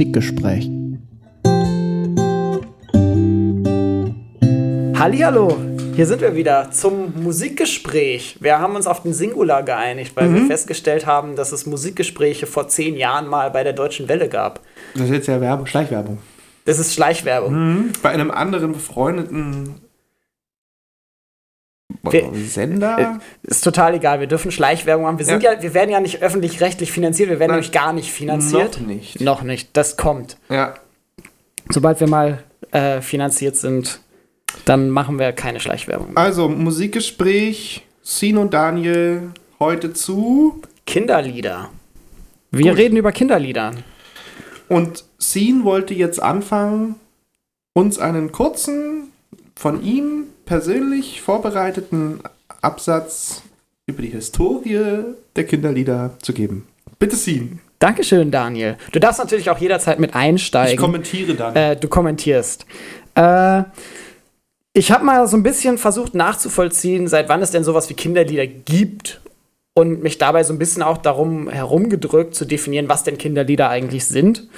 Musikgespräch. Hallihallo, hier sind wir wieder zum Musikgespräch. Wir haben uns auf den Singular geeinigt, weil wir festgestellt haben, dass es Musikgespräche vor zehn Jahren mal bei der Deutschen Welle gab. Das ist jetzt ja Werbung, Schleichwerbung. Das ist Schleichwerbung. Bei einem anderen befreundeten Wir- Sender. Ist total egal, wir dürfen Schleichwerbung haben. Wir, sind ja. wir werden ja nicht öffentlich-rechtlich finanziert, wir werden Nein. nämlich gar nicht finanziert. Noch nicht. Noch nicht, das kommt. Ja. Sobald wir mal äh, finanziert sind, dann machen wir keine Schleichwerbung. mehr. Also, Musikgespräch, Sin und Daniel heute zu. Kinderlieder. Wir Gut. reden über Kinderlieder. Und Sin wollte jetzt anfangen, uns einen kurzen, von ihm persönlich vorbereiteten Absatz über die Historie der Kinderlieder zu geben. Bitte Sin. Dankeschön, Daniel. Du darfst natürlich auch jederzeit mit einsteigen. Ich kommentiere dann. äh, du kommentierst. Äh, ich habe mal so ein bisschen versucht nachzuvollziehen, seit wann es denn sowas wie Kinderlieder gibt und mich dabei so ein bisschen auch darum herumgedrückt zu definieren, was denn Kinderlieder eigentlich sind.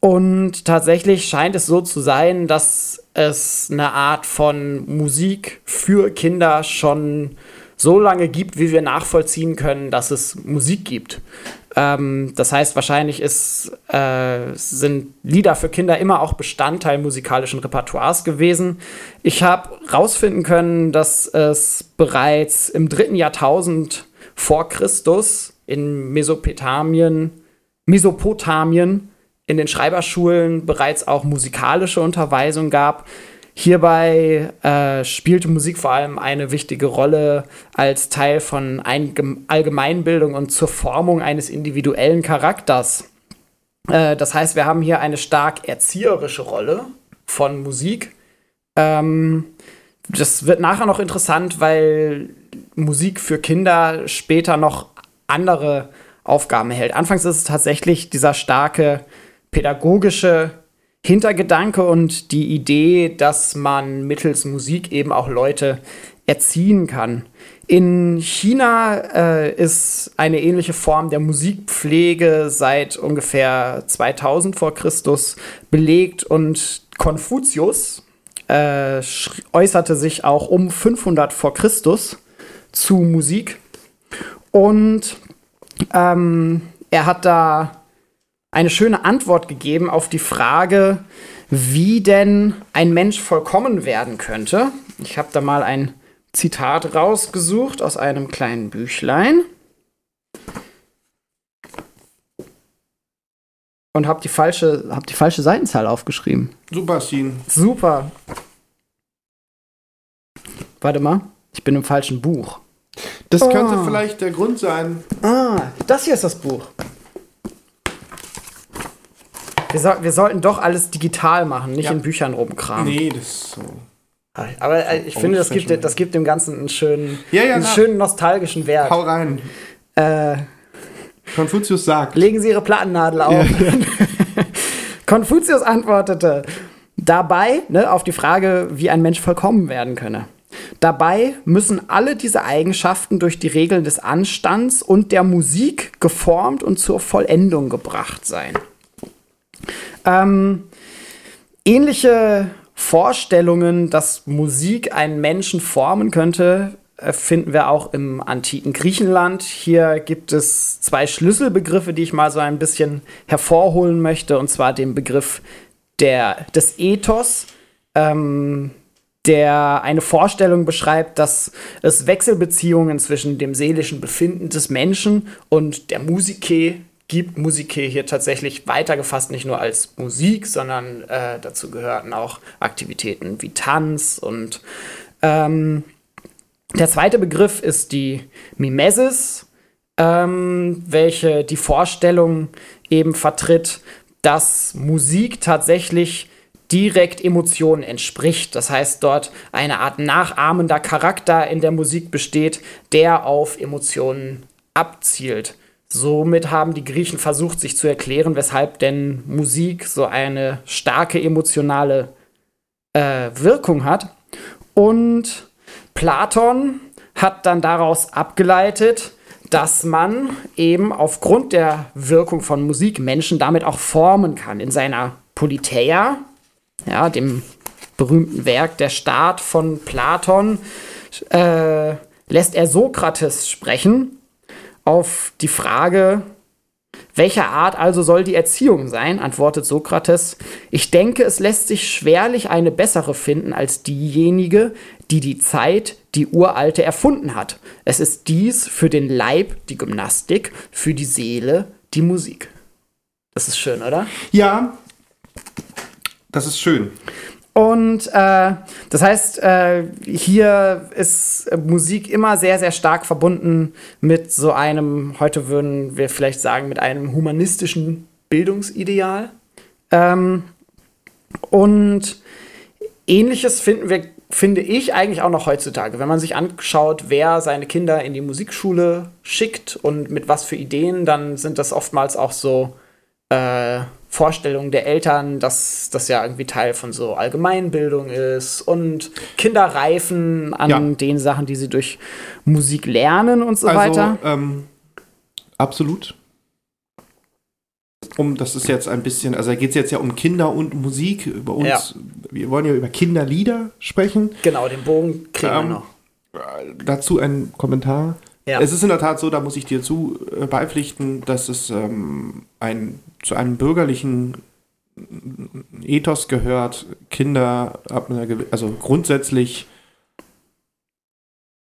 Und tatsächlich scheint es so zu sein, dass es eine Art von Musik für Kinder schon so lange gibt, wie wir nachvollziehen können, dass es Musik gibt. Ähm, das heißt, wahrscheinlich ist, äh, sind Lieder für Kinder immer auch Bestandteil musikalischen Repertoires gewesen. Ich habe rausfinden können, dass es bereits im dritten Jahrtausend vor Christus in Mesopotamien, Mesopotamien in den Schreiberschulen bereits auch musikalische Unterweisung gab. Hierbei äh, spielte Musik vor allem eine wichtige Rolle als Teil von Allgemeinbildung und zur Formung eines individuellen Charakters. Äh, das heißt, wir haben hier eine stark erzieherische Rolle von Musik. Ähm, das wird nachher noch interessant, weil Musik für Kinder später noch andere Aufgaben erhält. Anfangs ist es tatsächlich dieser starke pädagogische Hintergedanke und die Idee, dass man mittels Musik eben auch Leute erziehen kann. In China äh, ist eine ähnliche Form der Musikpflege seit ungefähr 2000 vor Christus belegt und Konfuzius äh, äußerte sich auch um 500 vor Christus zu Musik und ähm, er hat da eine schöne Antwort gegeben auf die Frage, wie denn ein Mensch vollkommen werden könnte. Ich habe da mal ein Zitat rausgesucht aus einem kleinen Büchlein. Und habe die, falsche- hab die falsche Seitenzahl aufgeschrieben. Super, Sin. Super. Warte mal, ich bin im falschen Buch. Das Oh. könnte vielleicht der Grund sein. Ah, das hier ist das Buch. Wir, soll, wir sollten doch alles digital machen, nicht Ja. in Büchern rumkramen. Nee, das ist so. Aber äh, ich finde, das gibt, das gibt dem Ganzen einen schönen, Ja, ja, einen na. schönen nostalgischen Wert. Hau rein. Äh, Konfuzius sagt. legen Sie Ihre Plattennadel auf. Konfuzius antwortete dabei ne, auf die Frage, wie ein Mensch vollkommen werden könne. Dabei müssen alle diese Eigenschaften durch die Regeln des Anstands und der Musik geformt und zur Vollendung gebracht sein. Ähm, ähnliche Vorstellungen, dass Musik einen Menschen formen könnte, äh, finden wir auch im antiken Griechenland. Hier gibt es zwei Schlüsselbegriffe, die ich mal so ein bisschen hervorholen möchte, und zwar den Begriff der, des Ethos, ähm, der eine Vorstellung beschreibt, dass es Wechselbeziehungen zwischen dem seelischen Befinden des Menschen und der Musike gibt. Musike hier tatsächlich weitergefasst nicht nur als Musik, sondern äh, dazu gehörten auch Aktivitäten wie Tanz und ähm, der zweite Begriff ist die Mimesis, ähm, welche die Vorstellung eben vertritt, dass Musik tatsächlich direkt Emotionen entspricht. Das heißt, dort eine Art nachahmender Charakter in der Musik besteht, der auf Emotionen abzielt. Somit haben die Griechen versucht, sich zu erklären, weshalb denn Musik so eine starke emotionale äh, Wirkung hat. Und Platon hat dann daraus abgeleitet, dass man eben aufgrund der Wirkung von Musik Menschen damit auch formen kann. In seiner Politeia, ja, dem berühmten Werk Der Staat von Platon, äh, lässt er Sokrates sprechen auf die Frage, welcher Art also soll die Erziehung sein? antwortet Sokrates. Ich denke, es lässt sich schwerlich eine bessere finden als diejenige, die die Zeit, die uralte, erfunden hat. Es ist dies für den Leib die Gymnastik, für die Seele die Musik. Das ist schön, oder? Ja, das ist schön. Und äh, das heißt, äh, hier ist Musik immer sehr, sehr stark verbunden mit so einem, heute würden wir vielleicht sagen, mit einem humanistischen Bildungsideal. Ähm, und ähnliches finden wir, finde ich, eigentlich auch noch heutzutage. Wenn man sich anschaut, wer seine Kinder in die Musikschule schickt und mit was für Ideen, dann sind das oftmals auch so äh, Vorstellung der Eltern, dass das ja irgendwie Teil von so Allgemeinbildung ist und Kinder reifen an ja. den Sachen, die sie durch Musik lernen und so also, weiter. Ähm, absolut. Um, das ist jetzt ein bisschen, also da geht es jetzt ja um Kinder und Musik. Über uns, ja. wir wollen ja über Kinderlieder sprechen. Genau, den Bogen kriegen ähm, wir noch. Dazu ein Kommentar. Ja. Es ist in der Tat so, da muss ich dir zu äh, beipflichten, dass es ähm, ein, zu einem bürgerlichen Ethos gehört, Kinder ab einer, also grundsätzlich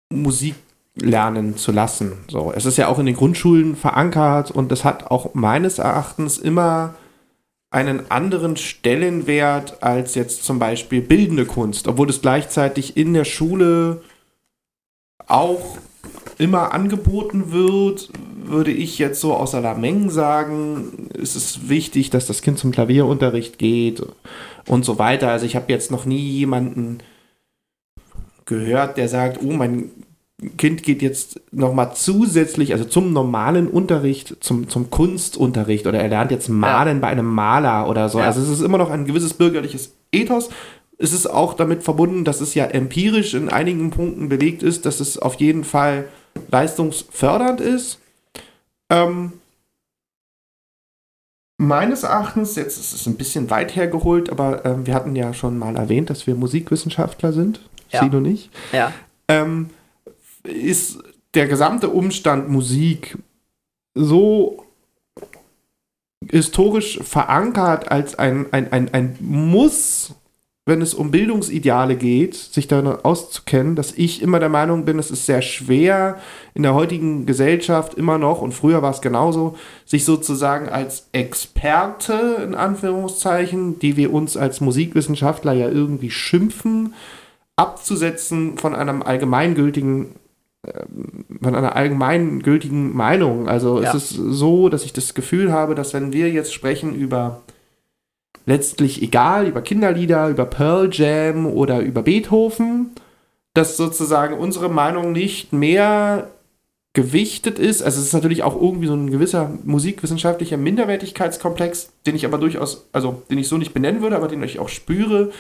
Musik lernen zu lassen. So, es ist ja auch in den Grundschulen verankert und es hat auch meines Erachtens immer einen anderen Stellenwert als jetzt zum Beispiel bildende Kunst, obwohl es gleichzeitig in der Schule auch immer angeboten wird, würde ich jetzt so aus aller Menge sagen, ist es wichtig, dass das Kind zum Klavierunterricht geht und so weiter. Also ich habe jetzt noch nie jemanden gehört, der sagt, oh, mein Kind geht jetzt nochmal zusätzlich, also zum normalen Unterricht, zum, zum Kunstunterricht oder er lernt jetzt Malen ja. bei einem Maler oder so. Ja. Also es ist immer noch ein gewisses bürgerliches Ethos, ist es auch damit verbunden, dass es ja empirisch in einigen Punkten belegt ist, dass es auf jeden Fall leistungsfördernd ist. Ähm, meines Erachtens, jetzt ist es ein bisschen weit hergeholt, aber ähm, wir hatten ja schon mal erwähnt, dass wir Musikwissenschaftler sind, ja. Sie und ich. Ja. Ähm, ist der gesamte Umstand Musik so historisch verankert als ein, ein, ein, ein Muss wenn es um Bildungsideale geht, sich da auszukennen, dass ich immer der Meinung bin, es ist sehr schwer in der heutigen Gesellschaft immer noch, und früher war es genauso, sich sozusagen als Experte, in Anführungszeichen, die wir uns als Musikwissenschaftler ja irgendwie schimpfen, abzusetzen von einem allgemeingültigen ähm, von einer allgemeingültigen Meinung. Also ja. es ist so, dass ich das Gefühl habe, dass wenn wir jetzt sprechen über letztlich egal, über Kinderlieder, über Pearl Jam oder über Beethoven, dass sozusagen unsere Meinung nicht mehr gewichtet ist. Also es ist natürlich auch irgendwie so ein gewisser musikwissenschaftlicher Minderwertigkeitskomplex, den ich aber durchaus, also den ich so nicht benennen würde, aber den ich auch spüre.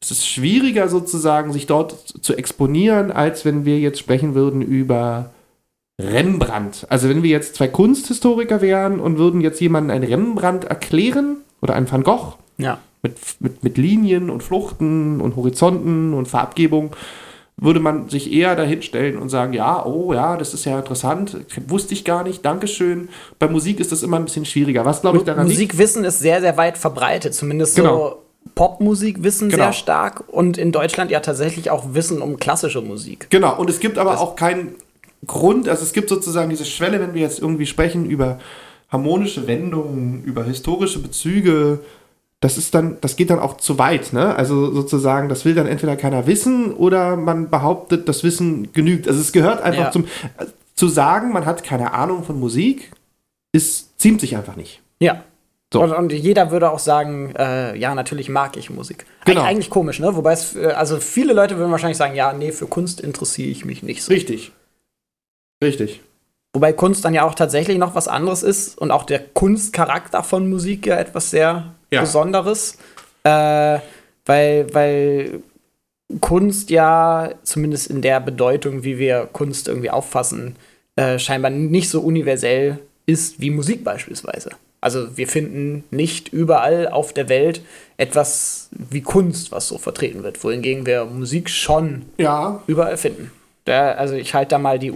Es ist schwieriger sozusagen, sich dort zu exponieren, als wenn wir jetzt sprechen würden über Rembrandt. Also wenn wir jetzt zwei Kunsthistoriker wären und würden jetzt jemanden einen Rembrandt erklären oder einen Van Gogh, ja. Mit, mit, mit Linien und Fluchten und Horizonten und Farbgebung würde man sich eher dahinstellen und sagen, ja, oh ja, das ist ja interessant, wusste ich gar nicht, Dankeschön. Bei Musik ist das immer ein bisschen schwieriger. Was glaube ich daran Musikwissen ist sehr, sehr weit verbreitet, zumindest genau. so Popmusikwissen genau. sehr stark und in Deutschland ja tatsächlich auch Wissen um klassische Musik. Genau, und es gibt aber das auch keinen Grund, also es gibt sozusagen diese Schwelle, wenn wir jetzt irgendwie sprechen über harmonische Wendungen, über historische Bezüge, das ist dann, das geht dann auch zu weit, ne? Also sozusagen, das will dann entweder keiner wissen oder man behauptet, das Wissen genügt. Also es gehört einfach ja. zum, zu sagen, man hat keine Ahnung von Musik, ist, ziemt sich einfach nicht. Ja. So. Und, und, jeder würde auch sagen, äh, ja, natürlich mag ich Musik. Genau. Eig eigentlich komisch, ne? Wobei es, äh, also viele Leute würden wahrscheinlich sagen, ja, nee, für Kunst interessiere ich mich nicht so. Richtig. Richtig. Wobei Kunst dann ja auch tatsächlich noch was anderes ist und auch der Kunstcharakter von Musik ja etwas sehr ja. Besonderes. Äh, weil, weil Kunst ja, zumindest in der Bedeutung, wie wir Kunst irgendwie auffassen, äh, scheinbar nicht so universell ist wie Musik beispielsweise. Also wir finden nicht überall auf der Welt etwas wie Kunst, was so vertreten wird, wohingegen wir Musik schon Ja, überall finden. Da, also ich halte da mal die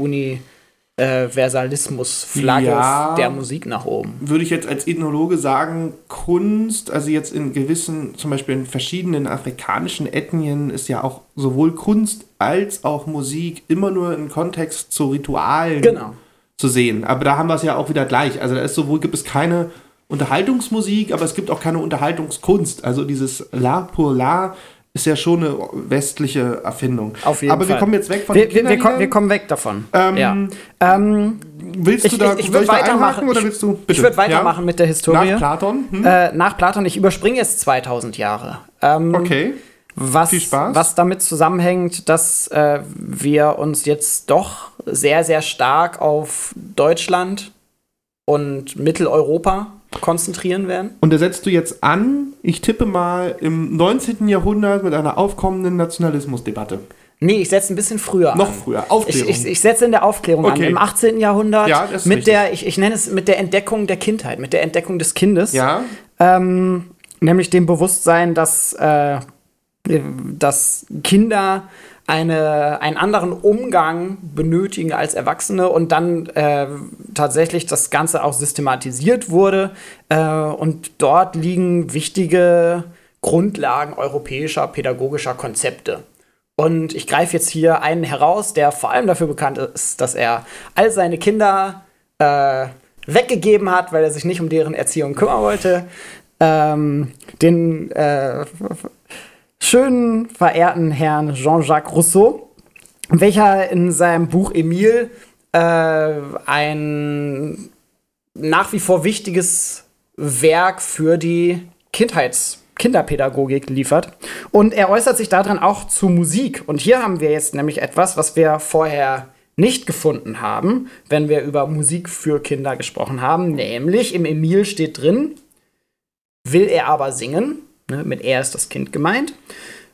Universalismus-Flagge Ja. der Musik nach oben. würde ich jetzt als Ethnologe sagen, Kunst, also jetzt in gewissen, zum Beispiel in verschiedenen afrikanischen Ethnien ist ja auch sowohl Kunst als auch Musik immer nur im Kontext zu Ritualen Genau. zu sehen. Aber da haben wir es ja auch wieder gleich. Also da ist sowohl gibt es keine Unterhaltungsmusik, aber es gibt auch keine Unterhaltungskunst. Also dieses La pour La ist ja schon eine westliche Erfindung. Auf jeden aber wir Fall. kommen jetzt weg von Wir, den wir, wir, kommen, wir kommen weg davon. Ähm, ja. ähm, Willst ich du da ich, ich würde weitermachen. oder Ich- willst du? Ich Bitte. würde weitermachen mit der Historie. Nach Platon? Hm? Äh, nach Platon, ich überspringe jetzt 2000 Jahre. Ähm, Okay. was, Viel Spaß. was damit zusammenhängt, dass äh, wir uns jetzt doch sehr, sehr stark auf Deutschland und Mitteleuropa konzentrieren werden. Und da setzt du jetzt an, ich tippe mal, im 19. Jahrhundert mit einer aufkommenden Nationalismusdebatte. Nee, ich setze ein bisschen früher Noch an. früher, Ich, Aufklärung. ich, ich setze in der Aufklärung Okay. an. Im 18. Jahrhundert Ja, das ist mit richtig. der, ich, ich nenne es mit der Entdeckung der Kindheit, mit der Entdeckung des Kindes. ja, Ähm, nämlich dem Bewusstsein, dass, äh, dass Kinder eine, einen anderen Umgang benötigen als Erwachsene und dann äh, tatsächlich das Ganze auch systematisiert wurde. Äh, und dort liegen wichtige Grundlagen europäischer pädagogischer Konzepte. Und ich greife jetzt hier einen heraus, der vor allem dafür bekannt ist, dass er all seine Kinder äh, weggegeben hat, weil er sich nicht um deren Erziehung kümmern wollte. Ähm, den äh, schönen, verehrten Herrn Jean-Jacques Rousseau, welcher in seinem Buch Emile äh, ein nach wie vor wichtiges Werk für die Kindheits Kinderpädagogik liefert. Und er äußert sich darin auch zu Musik. Und hier haben wir jetzt nämlich etwas, was wir vorher nicht gefunden haben, wenn wir über Musik für Kinder gesprochen haben. Nämlich im Emil steht drin, will er aber singen, ne, mit er ist das Kind gemeint,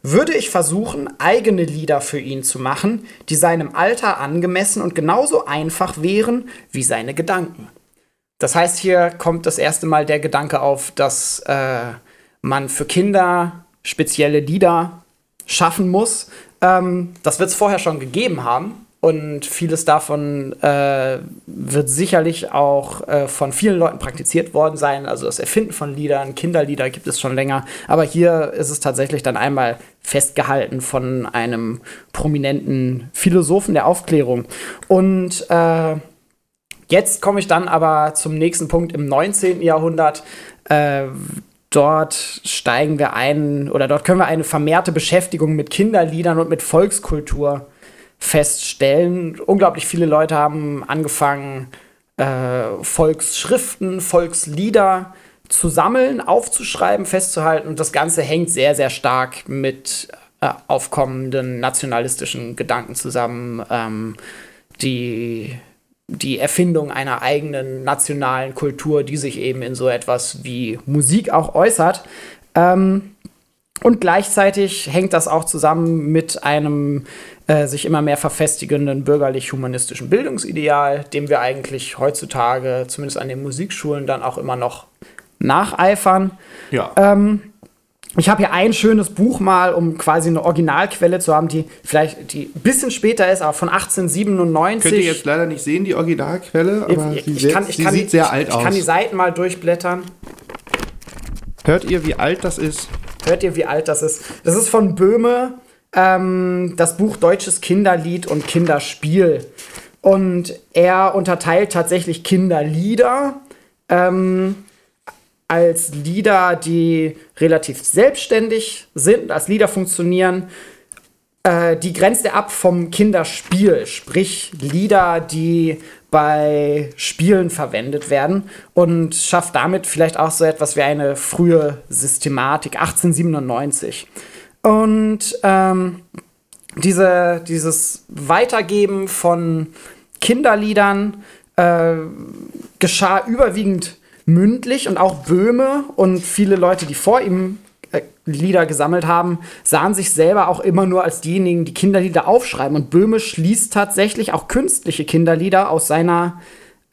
würde ich versuchen, eigene Lieder für ihn zu machen, die seinem Alter angemessen und genauso einfach wären wie seine Gedanken. Das heißt, hier kommt das erste Mal der Gedanke auf, dass äh, man für Kinder spezielle Lieder schaffen muss. Ähm, das wird es vorher schon gegeben haben. Und vieles davon äh, wird sicherlich auch äh, von vielen Leuten praktiziert worden sein. Also das Erfinden von Liedern, Kinderlieder gibt es schon länger. Aber hier ist es tatsächlich dann einmal festgehalten von einem prominenten Philosophen der Aufklärung. Und äh, jetzt komme ich dann aber zum nächsten Punkt im 19. Jahrhundert. Äh, dort steigen wir ein oder dort können wir eine vermehrte Beschäftigung mit Kinderliedern und mit Volkskultur feststellen. Unglaublich viele Leute haben angefangen, äh, Volksschriften, Volkslieder zu sammeln, aufzuschreiben, festzuhalten. Und das Ganze hängt sehr, sehr stark mit äh, aufkommenden nationalistischen Gedanken zusammen, ähm, die die Erfindung einer eigenen nationalen Kultur, die sich eben in so etwas wie Musik auch äußert. Ähm, und gleichzeitig hängt das auch zusammen mit einem äh, sich immer mehr verfestigenden bürgerlich-humanistischen Bildungsideal, dem wir eigentlich heutzutage, zumindest an den Musikschulen, dann auch immer noch nacheifern. ja. Ähm, ich habe hier ein schönes Buch mal, um quasi eine Originalquelle zu haben, die vielleicht die ein bisschen später ist, aber von 1897. Könnt ihr jetzt leider nicht sehen, die Originalquelle, aber ich, sie, ich setzt- kann, ich sie kann, sieht sehr ich, alt ich aus. kann die Seiten mal durchblättern. Hört ihr, wie alt das ist? Hört ihr, wie alt das ist? Das ist von Böhme, ähm, das Buch Deutsches Kinderlied und Kinderspiel. Und er unterteilt tatsächlich Kinderlieder ähm, als Lieder, die relativ selbstständig sind, als Lieder funktionieren. Äh, die grenzt er ab vom Kinderspiel, sprich Lieder, die bei Spielen verwendet werden und schafft damit vielleicht auch so etwas wie eine frühe Systematik, 1897. Und ähm, diese, dieses Weitergeben von Kinderliedern äh, geschah überwiegend mündlich und auch Böhme und viele Leute, die vor ihm Lieder gesammelt haben, sahen sich selber auch immer nur als diejenigen, die Kinderlieder aufschreiben. Und Böhme schließt tatsächlich auch künstliche Kinderlieder aus seiner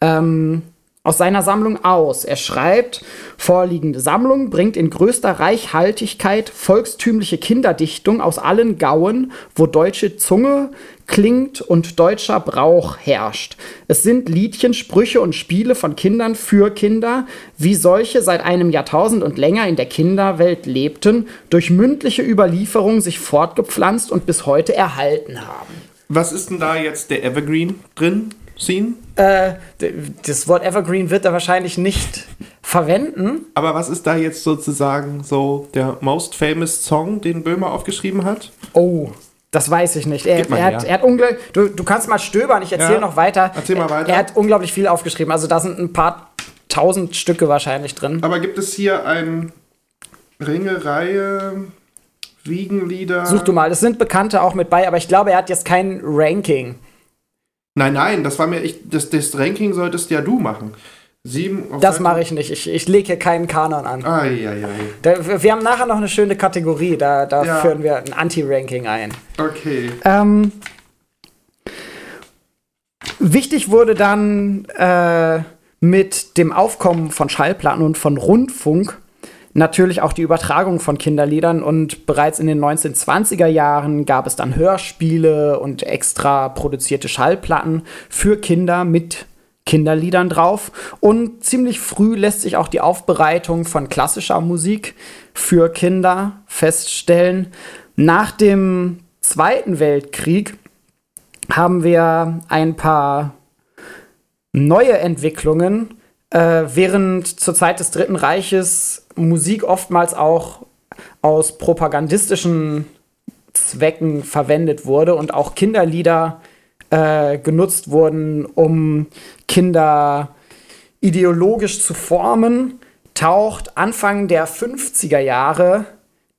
ähm, aus seiner Sammlung aus. Er schreibt, vorliegende Sammlung bringt in größter Reichhaltigkeit volkstümliche Kinderdichtung aus allen Gauen, wo deutsche Zunge klingt und deutscher Brauch herrscht. Es sind Liedchen, Sprüche und Spiele von Kindern für Kinder, wie solche seit einem Jahrtausend und länger in der Kinderwelt lebten, durch mündliche Überlieferung sich fortgepflanzt und bis heute erhalten haben. Was ist denn da jetzt der Evergreen drin? Scene? Äh, das Wort Evergreen wird er wahrscheinlich nicht verwenden. Aber was ist da jetzt sozusagen so der most famous Song, den Böhmer aufgeschrieben hat? Oh, das weiß ich nicht. Er, er hat, er hat unglaublich. Du, du kannst mal stöbern, ich erzähle ja, noch weiter. Erzähl mal weiter. Er, er hat unglaublich viel aufgeschrieben. Also da sind ein paar tausend Stücke wahrscheinlich drin. Aber gibt es hier ein Ringereihe, Wiegenlieder? Such du mal, es sind Bekannte auch mit bei, aber ich glaube, er hat jetzt kein Ranking. Nein, nein, das war mir, ich, das, das Ranking solltest ja du machen. Sieben das mache ich nicht. Ich, ich lege hier keinen Kanon an. Ai, ai, ai. Da, wir haben nachher noch eine schöne Kategorie. Da, da ja. führen wir ein Anti-Ranking ein. Okay. Ähm, wichtig wurde dann äh, mit dem Aufkommen von Schallplatten und von Rundfunk natürlich auch die Übertragung von Kinderliedern und bereits in den 1920er Jahren gab es dann Hörspiele und extra produzierte Schallplatten für Kinder mit Kinderliedern drauf und ziemlich früh lässt sich auch die Aufbereitung von klassischer Musik für Kinder feststellen. Nach dem Zweiten Weltkrieg haben wir ein paar neue Entwicklungen, äh, während zur Zeit des Dritten Reiches Musik oftmals auch aus propagandistischen Zwecken verwendet wurde und auch Kinderlieder äh, genutzt wurden, um Kinder ideologisch zu formen, taucht Anfang der 50er Jahre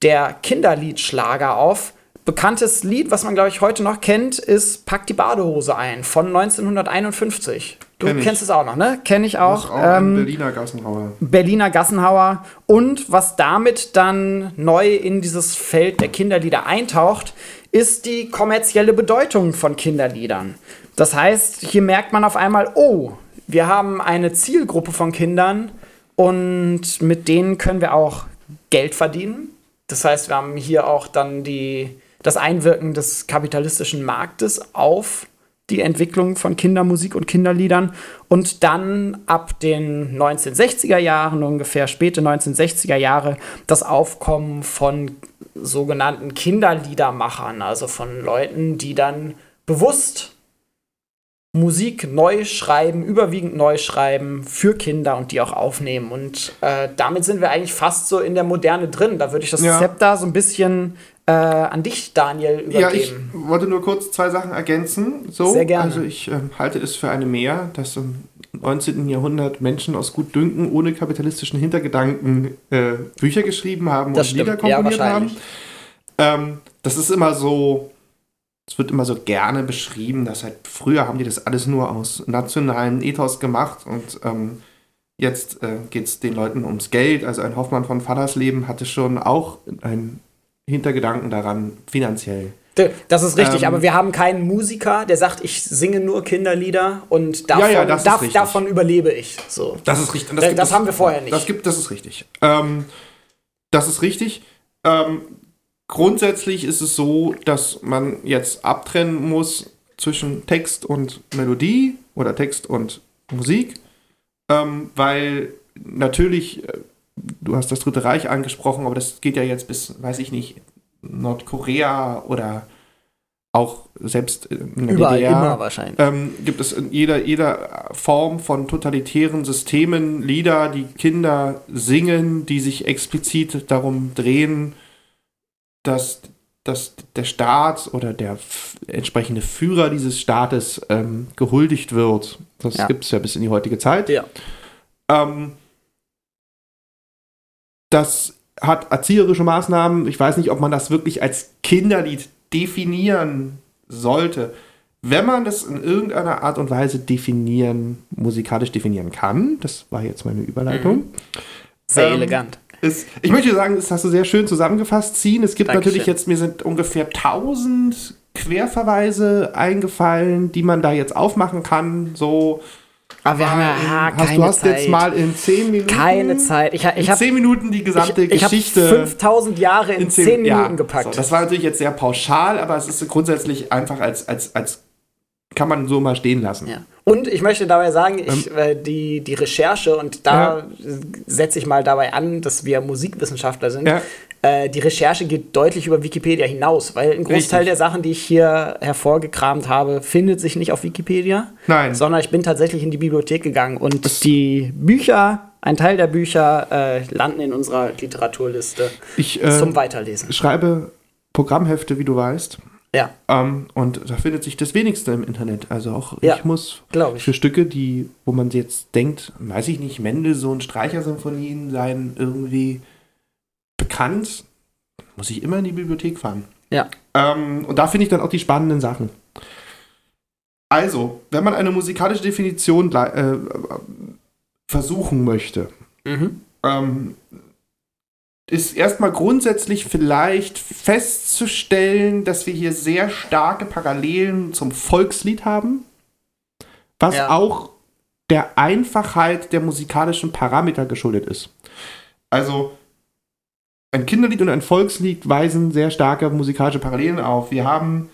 der Kinderliedschlager auf. Bekanntes Lied, was man, glaube ich, heute noch kennt, ist Pack die Badehose ein von 1951. Du Kenn kennst es auch noch, ne? Kenn ich auch. auch ähm, Berliner Gassenhauer. Berliner Gassenhauer. Und was damit dann neu in dieses Feld der Kinderlieder eintaucht, ist die kommerzielle Bedeutung von Kinderliedern. Das heißt, hier merkt man auf einmal, oh, wir haben eine Zielgruppe von Kindern und mit denen können wir auch Geld verdienen. Das heißt, wir haben hier auch dann die, das Einwirken des kapitalistischen Marktes auf die Entwicklung von Kindermusik und Kinderliedern und dann ab den 1960er Jahren, ungefähr späte 1960er Jahre, das Aufkommen von sogenannten Kinderliedermachern, also von Leuten, die dann bewusst Musik neu schreiben, überwiegend neu schreiben für Kinder und die auch aufnehmen. Und äh, damit sind wir eigentlich fast so in der Moderne drin. Da würde ich das ja. Zepter so ein bisschen äh, an dich, Daniel, übergeben. Ja, ich wollte nur kurz zwei Sachen ergänzen. So, Sehr gerne. Also ich äh, halte es für eine Mehr, dass im 19. Jahrhundert Menschen aus Gutdünken ohne kapitalistischen Hintergedanken äh, Bücher geschrieben haben das und Lieder komponiert ja, haben. Ähm, das ist immer so, es wird immer so gerne beschrieben, dass halt früher haben die das alles nur aus nationalen Ethos gemacht und ähm, jetzt äh, geht es den Leuten ums Geld. Also ein Hoffmann von Fallersleben hatte schon auch ein Hintergedanken daran, finanziell. Das ist richtig, ähm, aber wir haben keinen Musiker, der sagt, ich singe nur Kinderlieder und davon, ja, ja, darf, davon überlebe ich. So. Das ist richtig. Das, das, das haben wir vorher nicht. Das, gibt, das ist richtig. Ähm, das ist richtig. Ähm, grundsätzlich ist es so, dass man jetzt abtrennen muss zwischen Text und Melodie oder Text und Musik, ähm, weil natürlich äh, du hast das Dritte Reich angesprochen, aber das geht ja jetzt bis, weiß ich nicht, Nordkorea oder auch selbst in der Überall, DDR, immer wahrscheinlich. Ähm, gibt es in jeder, jeder Form von totalitären Systemen Lieder, die Kinder singen, die sich explizit darum drehen, dass, dass der Staat oder der entsprechende Führer dieses Staates ähm, gehuldigt wird. Das ja. gibt es ja bis in die heutige Zeit. Ja. Ähm, das hat erzieherische Maßnahmen. Ich weiß nicht, ob man das wirklich als Kinderlied definieren sollte. Wenn man das in irgendeiner Art und Weise definieren, musikalisch definieren kann, das war jetzt meine Überleitung. Mhm. Sehr ähm, elegant. Es, ich möchte sagen, das hast du sehr schön zusammengefasst, ziehen. Es gibt Dankeschön. natürlich jetzt, mir sind ungefähr 1000 Querverweise eingefallen, die man da jetzt aufmachen kann. So, Aber wir haben ja ah, hast, keine du hast Zeit. jetzt mal in 10 Minuten. keine Zeit. Ich, ha- ich in habe 10 Minuten die gesamte ich, ich Geschichte. 5000 Jahre in 10 ja, Minuten gepackt. So, das war natürlich jetzt sehr pauschal, aber es ist grundsätzlich einfach als, als, als kann man so mal stehen lassen. Ja. Und ich möchte dabei sagen, Ähm. ich, äh, die, die Recherche, und da setze ich mal dabei an, dass wir Musikwissenschaftler sind, Ja. äh, die Recherche geht deutlich über Wikipedia hinaus, weil ein Großteil Richtig. der Sachen, die ich hier hervorgekramt habe, findet sich nicht auf Wikipedia, Nein. sondern ich bin tatsächlich in die Bibliothek gegangen und die Bücher, ein Teil der Bücher, äh, landen in unserer Literaturliste Ich äh, zum Weiterlesen. schreibe Programmhefte, wie du weißt. Ja, Ähm, und da findet sich das wenigste im Internet. Also auch Ja, ich muss ich. für Stücke, die, wo man jetzt denkt, weiß ich nicht, Mendelssohn, Streichersymphonien seien irgendwie bekannt, muss ich immer in die Bibliothek fahren. Ja. Ähm, und da finde ich dann auch die spannenden Sachen. Also, wenn man eine musikalische Definition äh, versuchen möchte, Mhm. ähm, ist erstmal grundsätzlich vielleicht festzustellen, dass wir hier sehr starke Parallelen zum Volkslied haben, was Ja. auch der Einfachheit der musikalischen Parameter geschuldet ist. Also ein Kinderlied und ein Volkslied weisen sehr starke musikalische Parallelen auf. Wir haben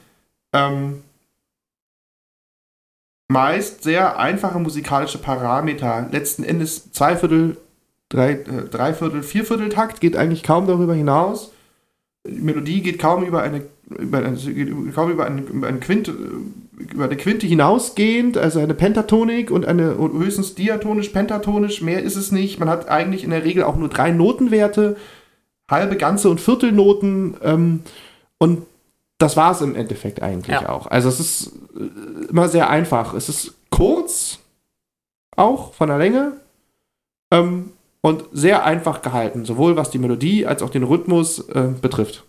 ähm, meist sehr einfache musikalische Parameter. Letzten Endes zwei Viertel, drei, äh, Dreiviertel, Viervierteltakt geht eigentlich kaum darüber hinaus. Die Melodie geht kaum über eine, über eine, kaum über eine, über eine Quinte, äh, über eine Quinte hinausgehend, also eine Pentatonik und eine und höchstens diatonisch, pentatonisch, mehr ist es nicht. Man hat eigentlich in der Regel auch nur drei Notenwerte, halbe, ganze und Viertelnoten ähm, und das war es im Endeffekt eigentlich Ja. auch. Also es ist äh, immer sehr einfach. Es ist kurz, auch von der Länge, ähm, und sehr einfach gehalten, sowohl was die Melodie als auch den Rhythmus äh, betrifft.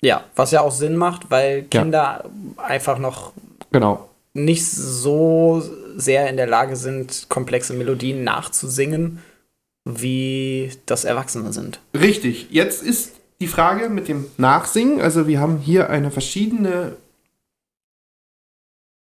Ja, was ja auch Sinn macht, weil Ja. Kinder einfach noch Genau. nicht so sehr in der Lage sind, komplexe Melodien nachzusingen, wie das Erwachsene sind. Richtig. Jetzt ist die Frage mit dem Nachsingen. Also wir haben hier eine verschiedene,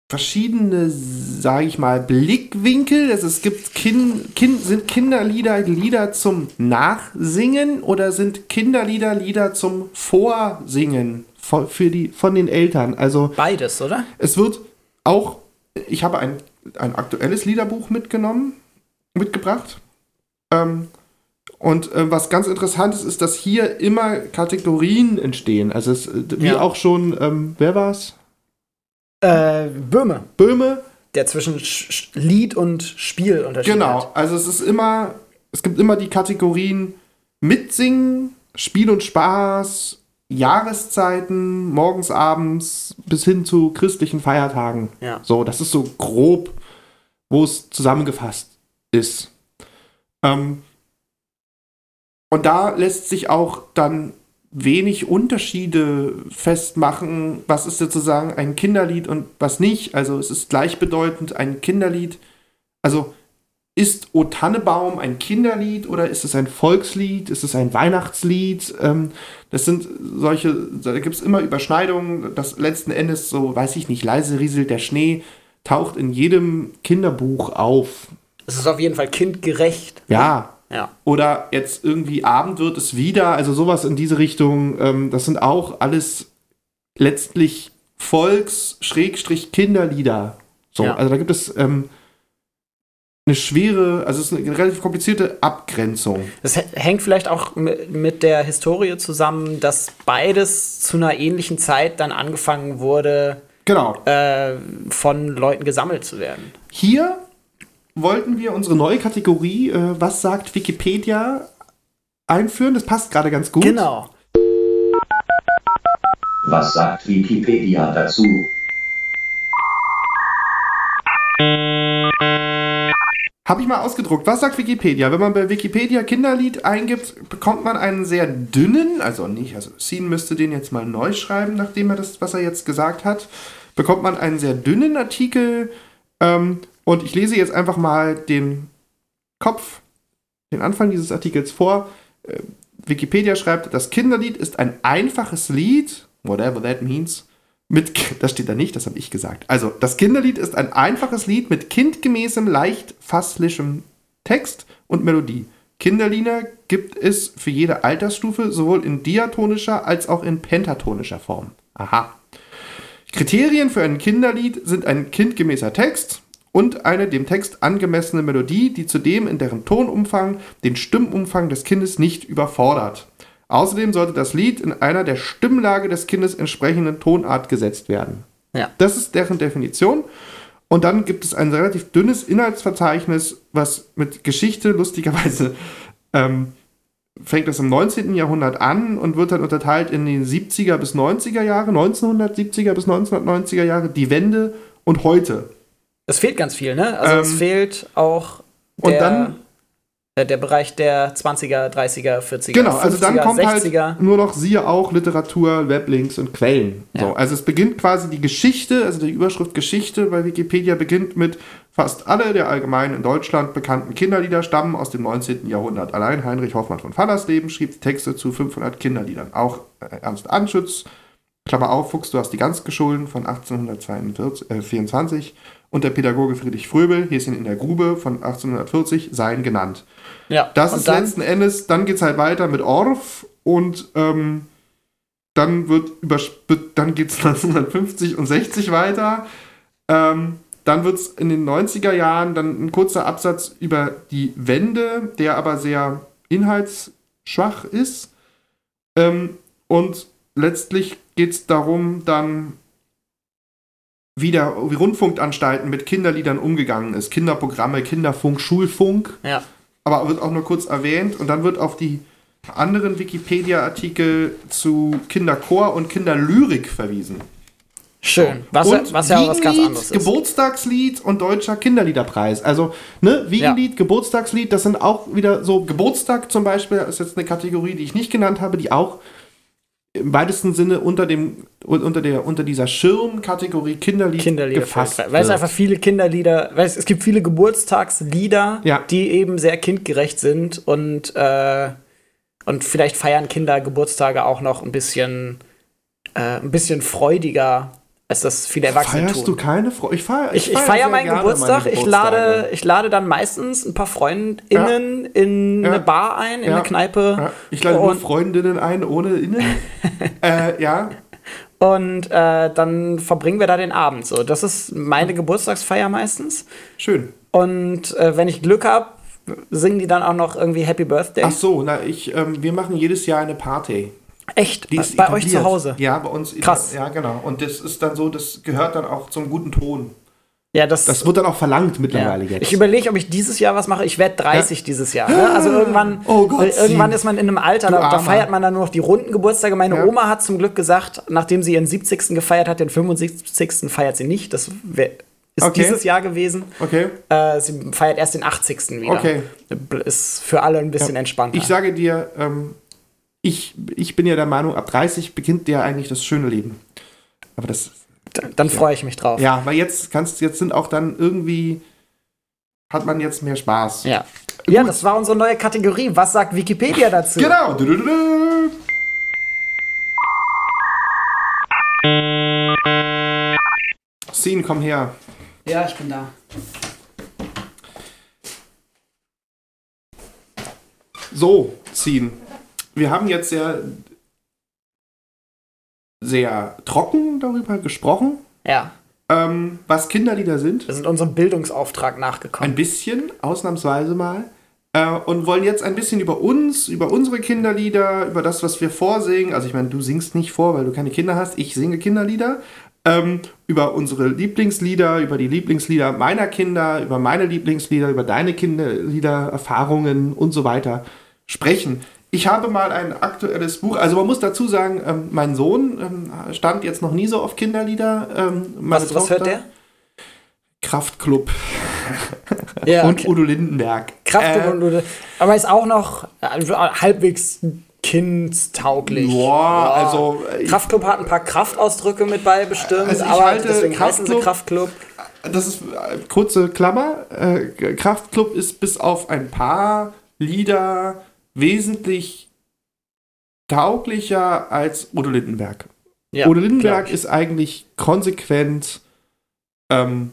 verschiedene, sage ich mal, Blickwinkel. Also es gibt kind, kind, sind Kinderlieder Lieder zum Nachsingen oder sind Kinderlieder Lieder zum Vorsingen von, für die, von den Eltern? Also Beides, oder? es wird auch, ich habe ein, ein aktuelles Liederbuch mitgenommen, mitgebracht. Ähm, und äh, was ganz interessant ist, ist, dass hier immer Kategorien entstehen. Also es, äh, wie Ja. auch schon, ähm, wer war's? Äh, Böhme, Böhme. der zwischen Sch Lied und Spiel unterscheidet. Genau. Also es ist immer, es gibt immer die Kategorien Mitsingen, Spiel und Spaß, Jahreszeiten, morgens, abends, bis hin zu christlichen Feiertagen. Ja. So, das ist so grob, wo es zusammengefasst ist. Ähm, und da lässt sich auch dann wenig Unterschiede festmachen, was ist sozusagen ein Kinderlied und was nicht. Also es ist gleichbedeutend ein Kinderlied. Also ist O Tannebaum ein Kinderlied oder ist es ein Volkslied? Ist es ein Weihnachtslied? Ähm, das sind solche, da gibt es immer Überschneidungen. Das letzten Endes so, weiß ich nicht, leise rieselt der Schnee, taucht in jedem Kinderbuch auf. Es ist auf jeden Fall kindgerecht. Ja, Ja. oder jetzt irgendwie Abend wird es wieder, also sowas in diese Richtung. Ähm, das sind auch alles letztlich Volks-Kinderlieder. So, Ja. also da gibt es ähm, eine schwere, also es ist eine relativ komplizierte Abgrenzung. Das hä- hängt vielleicht auch mi- mit der Historie zusammen, dass beides zu einer ähnlichen Zeit dann angefangen wurde, Genau. äh, von Leuten gesammelt zu werden. Hier wollten wir unsere neue Kategorie, äh, was sagt Wikipedia, einführen. Das passt gerade ganz gut. Genau. Was sagt Wikipedia dazu? Habe ich mal ausgedruckt. Was sagt Wikipedia? Wenn man bei Wikipedia Kinderlied eingibt, bekommt man einen sehr dünnen, also nicht, also Sean müsste den jetzt mal neu schreiben, nachdem er das, was er jetzt gesagt hat, bekommt man einen sehr dünnen Artikel. Ähm, und ich lese jetzt einfach mal den Kopf, den Anfang dieses Artikels vor. äh, Wikipedia schreibt, das Kinderlied ist ein einfaches Lied, whatever that means, mit, das steht da nicht, das habe ich gesagt. Also, das Kinderlied ist ein einfaches Lied mit kindgemäßem, leicht fasslichem Text und Melodie. Kinderlieder gibt es für jede Altersstufe sowohl in diatonischer als auch in pentatonischer Form. Aha. Kriterien für ein Kinderlied sind ein kindgemäßer Text und eine dem Text angemessene Melodie, die zudem in deren Tonumfang den Stimmumfang des Kindes nicht überfordert. Außerdem sollte das Lied in einer der Stimmlage des Kindes entsprechenden Tonart gesetzt werden. Ja. Das ist deren Definition. Und dann gibt es ein relativ dünnes Inhaltsverzeichnis, was mit Geschichte lustigerweise ähm, fängt das im 19. Jahrhundert an und wird dann unterteilt in die 70er bis 90er Jahre, 1970er bis 1990er Jahre, die Wende und heute. Es fehlt ganz viel, ne? Also es Ähm, fehlt auch und der, dann- äh, der Bereich der 20er, 30er, 40er, Genau, also dann 50er, kommt 60er. halt nur noch siehe auch Literatur, Weblinks und Quellen. Ja. So, also es beginnt quasi die Geschichte, also die Überschrift Geschichte bei Wikipedia beginnt mit fast alle der allgemein in Deutschland bekannten Kinderlieder stammen aus dem 19. Jahrhundert. Allein Heinrich Hoffmann von Fallersleben schrieb Texte zu 500 Kinderliedern. Auch äh, Ernst Anschütz, Klammer auf, Fuchs, du hast die ganz geschollen von 1824 und der Pädagoge Friedrich Fröbel, Häschen in der Grube von 1840, seien genannt. Ja, Das ist dann, letzten Endes, dann geht es halt weiter mit Orff und ähm, dann wird über, dann geht es 1950 und 60 weiter. Ähm, dann wird es in den 90er Jahren dann ein kurzer Absatz über die Wende, der aber sehr inhaltsschwach ist. Ähm, und letztlich geht es darum, dann wie, der, wie Rundfunkanstalten mit Kinderliedern umgegangen ist. Kinderprogramme, Kinderfunk, Schulfunk ja. aber wird auch nur kurz erwähnt und dann wird auf die anderen Wikipedia-Artikel zu Kinderchor und Kinderlyrik verwiesen. Schön. Was, und was ja auch was ganz anderes ist. Geburtstagslied und deutscher Kinderliederpreis. Also, ne, Wiegenlied, Geburtstagslied, das sind auch wieder so, Geburtstag zum Beispiel ist jetzt eine Kategorie, die ich nicht genannt habe, die auch im weitesten Sinne unter dem, unter der, unter dieser Schirmkategorie Kinderlied, Kinderlieder gefasst weil es einfach viele Kinderlieder, weil es, es gibt viele Geburtstagslieder, Ja. die eben sehr kindgerecht sind und, äh, und vielleicht feiern Kinder Geburtstage auch noch ein bisschen, äh, ein bisschen freudiger, als das viele Erwachsene Feierst tun. du keine Freude? Ich feiere Ich, ich feier meinen Geburtstag. Ich lade, ich lade dann meistens ein paar FreundInnen in Ja. eine Bar ein, in Ja. eine Kneipe. Ja, ich lade nur und, Freundinnen ein, ohne innen. äh, ja, und äh, dann verbringen wir da den Abend. So, das ist meine Geburtstagsfeier meistens. schön. Und äh, wenn ich Glück habe, singen die dann auch noch irgendwie Happy Birthday. Ach so, na, ich, ähm, wir machen jedes Jahr eine Party. Echt? Die Bei, ist bei euch etabliert. zu Hause? Ja, bei uns. Krass. Ja, genau. Und das ist dann so, das gehört dann auch zum guten Ton. Ja, das, Das wird dann auch verlangt ja. mittlerweile jetzt. Ich überlege, ob ich dieses Jahr was mache. Ich werde 30 dieses Jahr. Ne? Also irgendwann, Oh Gott, irgendwann ist man in einem Alter, da, da feiert man dann nur noch die runden Geburtstage. Meine Ja. Oma hat zum Glück gesagt, nachdem sie ihren 70. gefeiert hat, den 75. feiert sie nicht. Das wär, ist Okay. dieses Jahr gewesen. okay. Äh, sie feiert erst den 80. wieder. Okay. Ist für alle ein bisschen entspannter. Ich sage dir, ähm, ich, ich bin ja der Meinung, ab 30 beginnt ja eigentlich das schöne Leben. Aber das, dann dann freue ich mich drauf. ja, weil jetzt kannst, jetzt sind auch dann irgendwie, hat man jetzt mehr Spaß. Ja. Ja, das war unsere neue Kategorie. Was sagt Wikipedia dazu? Genau. Du, du, du, du. Scene, komm her. Ja, ich bin da. So, Scene. Wir haben jetzt sehr, sehr trocken darüber gesprochen, Ja, ähm, was Kinderlieder sind. wir sind unserem Bildungsauftrag Ein nachgekommen. bisschen, ausnahmsweise mal. Äh, und wollen jetzt ein bisschen über uns, über unsere Kinderlieder, über das, was wir vorsingen. Also ich meine, du singst nicht vor, weil du keine Kinder hast. Ich singe Kinderlieder. Ähm, über unsere Lieblingslieder, über die Lieblingslieder meiner Kinder, über meine Lieblingslieder, über deine Kinderlieder, Erfahrungen und so weiter sprechen. Ich habe mal ein aktuelles Buch, also man muss dazu sagen, ähm, mein Sohn ähm, stand jetzt noch nie so auf Kinderlieder. Ähm, Was, was hört der? Kraftklub Ja, und Udo Lindenberg. Kraft Äh, und Udo. Aber ist auch noch äh, halbwegs kindstauglich. Boah, also, äh, Kraftclub hat ein paar Kraftausdrücke mit bei bestimmt, Also aber deswegen heißen sie Kraftclub- Kraftclub. Das ist äh, kurze Klammer. Äh, Kraftklub ist bis auf ein paar Lieder wesentlich tauglicher als Udo Lindenberg. Ja, Udo Lindenberg ist eigentlich konsequent ähm,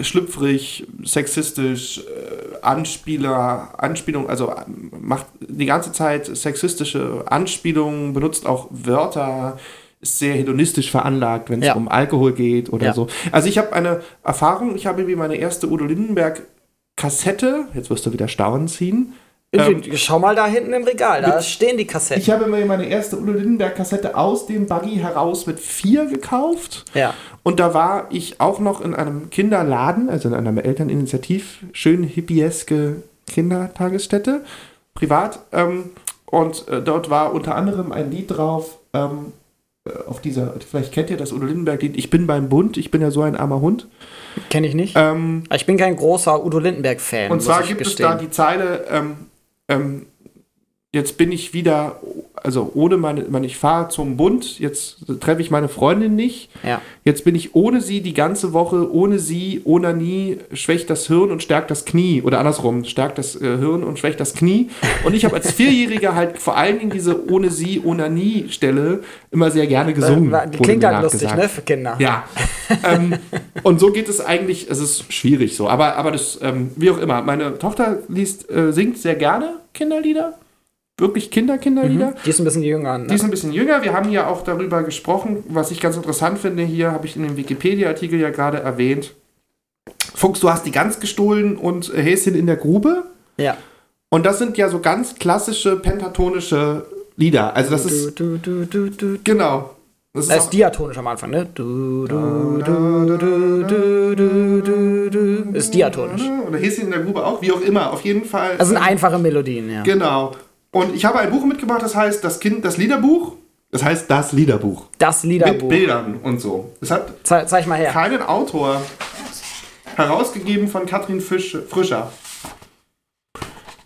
schlüpfrig, sexistisch, äh, Anspieler, Anspielung, also äh, macht die ganze Zeit sexistische Anspielungen, benutzt auch Wörter, ist sehr hedonistisch veranlagt, wenn es Ja. um Alkohol geht oder Ja. so. Also ich habe eine Erfahrung, ich habe wie meine erste Udo Lindenberg Kassette, jetzt wirst du wieder Staunen ziehen, ähm, Schau mal da hinten im Regal, da stehen die Kassetten. ich habe mir meine erste Udo Lindenberg Kassette aus dem Buggy heraus mit vier gekauft. ja. Und da war ich auch noch in einem Kinderladen, also in einer Elterninitiativ, schön hippieske Kindertagesstätte, privat. Ähm, und äh, dort war unter anderem ein Lied drauf, ähm, äh, auf dieser, vielleicht kennt ihr das Udo Lindenberg-Lied, Ich bin beim Bund, ich bin ja so ein armer Hund. Kenne ich nicht. Ähm, Ich bin kein großer Udo Lindenberg-Fan. und zwar gibt gestehen. es da die Zeile, ähm, ähm, jetzt bin ich wieder, also ohne meine, meine ich fahre zum Bund, jetzt treffe ich meine Freundin nicht. Ja. Jetzt bin ich ohne sie die ganze Woche, ohne sie, ohne nie, schwächt das Hirn und stärkt das Knie. Oder andersrum, stärkt das äh, Hirn und schwächt das Knie. Und ich habe als Vierjähriger halt vor allen Dingen diese ohne sie, ohne nie Stelle immer sehr gerne gesungen. War- Die klingt halt lustig, nachgesagt. ne, für Kinder. Ja. ähm, und so geht es eigentlich, es ist schwierig so, aber, aber das, ähm, wie auch immer, meine Tochter liest, äh, singt sehr gerne Kinderlieder. Wirklich Kinder-Kinderlieder. Die ist ein bisschen jünger. Ne? Die ist ein bisschen jünger. Wir haben ja auch darüber gesprochen, was ich ganz interessant finde. Hier habe ich in dem Wikipedia-Artikel ja gerade erwähnt. Fuchs, du hast die Gans gestohlen und Häschen in der Grube. ja. Und das sind ja so ganz klassische pentatonische Lieder. Also das ist, Du, du, du, genau. Das ist ist auch, diatonisch am Anfang, ne? Du, du, du, du, du, du, du, du. Ist diatonisch. Oder Häschen in der Grube auch, wie auch immer. Auf jeden Fall. Das sind ähm, einfache Melodien, ja. Genau. Und ich habe ein Buch mitgebracht, das heißt Das Kind, das Liederbuch. Das heißt das Liederbuch. Das Mit Liederbuch. Bildern und so. Es hat Ze zeig mal her. keinen Autor. Herausgegeben von Katrin Fisch, Frischer.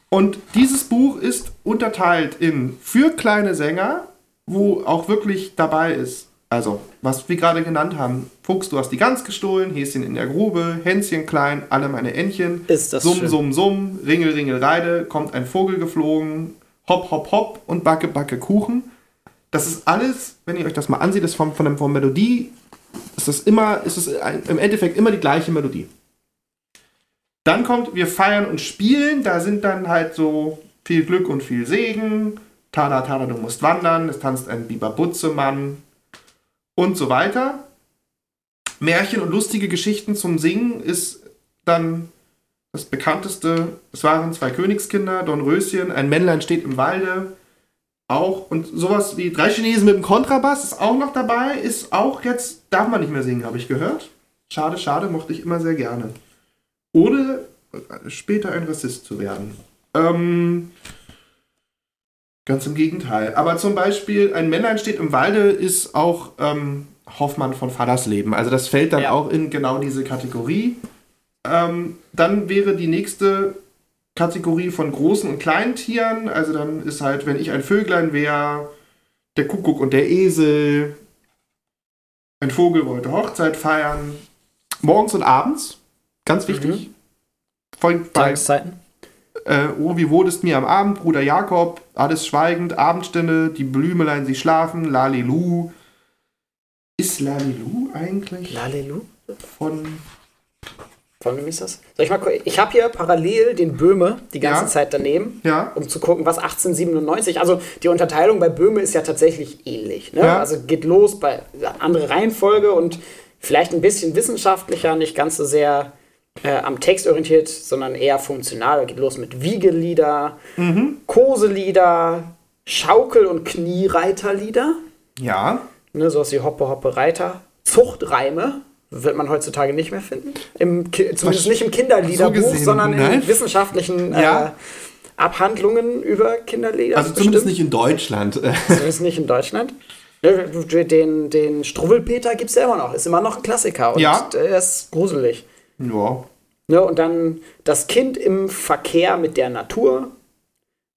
Und dieses Buch ist unterteilt in für kleine Sänger, wo auch wirklich dabei ist. Also, was wir gerade genannt haben. Fuchs, du hast die Gans gestohlen, Häschen in der Grube, Hänschen klein, alle meine Entchen. Ist das Summ, schön. summ, summ, Ringel, Ringel, Reide, kommt ein Vogel geflogen, hopp, hopp, hopp und backe, backe Kuchen. Das ist alles, wenn ihr euch das mal ansieht, ist von, von, von Melodie, ist das immer, ist es im Endeffekt immer die gleiche Melodie. Dann kommt Wir feiern und spielen, da sind dann halt so viel Glück und viel Segen, Tada, Tada, du musst wandern, es tanzt ein Biber Butzemann und so weiter. Märchen und lustige Geschichten zum Singen ist dann das bekannteste. Es waren zwei Königskinder, Dornröschen, ein Männlein steht im Walde. Auch und sowas wie drei Chinesen mit dem Kontrabass ist auch noch dabei, ist auch jetzt, darf man nicht mehr singen, habe ich gehört. Schade, schade, mochte ich immer sehr gerne. Ohne später ein Rassist zu werden. Ähm, ganz im Gegenteil. Aber zum Beispiel, ein Männlein steht im Walde ist auch ähm, Hoffmann von Fallersleben. Also das fällt dann Ja. auch in genau diese Kategorie. Ähm, dann wäre die nächste Kategorie von großen und kleinen Tieren. Also dann ist halt, wenn ich ein Vöglein wäre, der Kuckuck und der Esel, ein Vogel wollte Hochzeit feiern. Morgens und abends, ganz wichtig. Folgt bei Tageszeiten. äh, Oh, wie wurdest mir am Abend, Bruder Jakob, alles schweigend, Abendstille, die Blümelein, sie schlafen, Lalilu. Ist Lalilu eigentlich Lalelu. von. Von wem ist das? Soll ich mal gucken? Ich habe hier parallel den Böhme die ganze Ja. Zeit daneben, Ja. um zu gucken, was 1897. Also die Unterteilung bei Böhme ist ja tatsächlich ähnlich. Ne? Ja. Also geht los bei andere Reihenfolge und vielleicht ein bisschen wissenschaftlicher, nicht ganz so sehr äh, am Text orientiert, sondern eher funktional. Geht los mit Wiegelieder, Mhm. Koselieder, Schaukel- und Kniereiterlieder. Ja. Ne, sowas wie Hoppe, Hoppe, Reiter. Zuchtreime wird man heutzutage nicht mehr finden. Im, zumindest nicht im Kinderliederbuch, so sondern in wissenschaftlichen Ja. äh, Abhandlungen über Kinderlieder. Also zumindest nicht in Deutschland. Äh, Zumindest nicht in Deutschland. Den, den Struwwelpeter gibt es ja immer noch. Ist immer noch ein Klassiker. Und Ja. der ist gruselig. ja. Ne, und dann das Kind im Verkehr mit der Natur.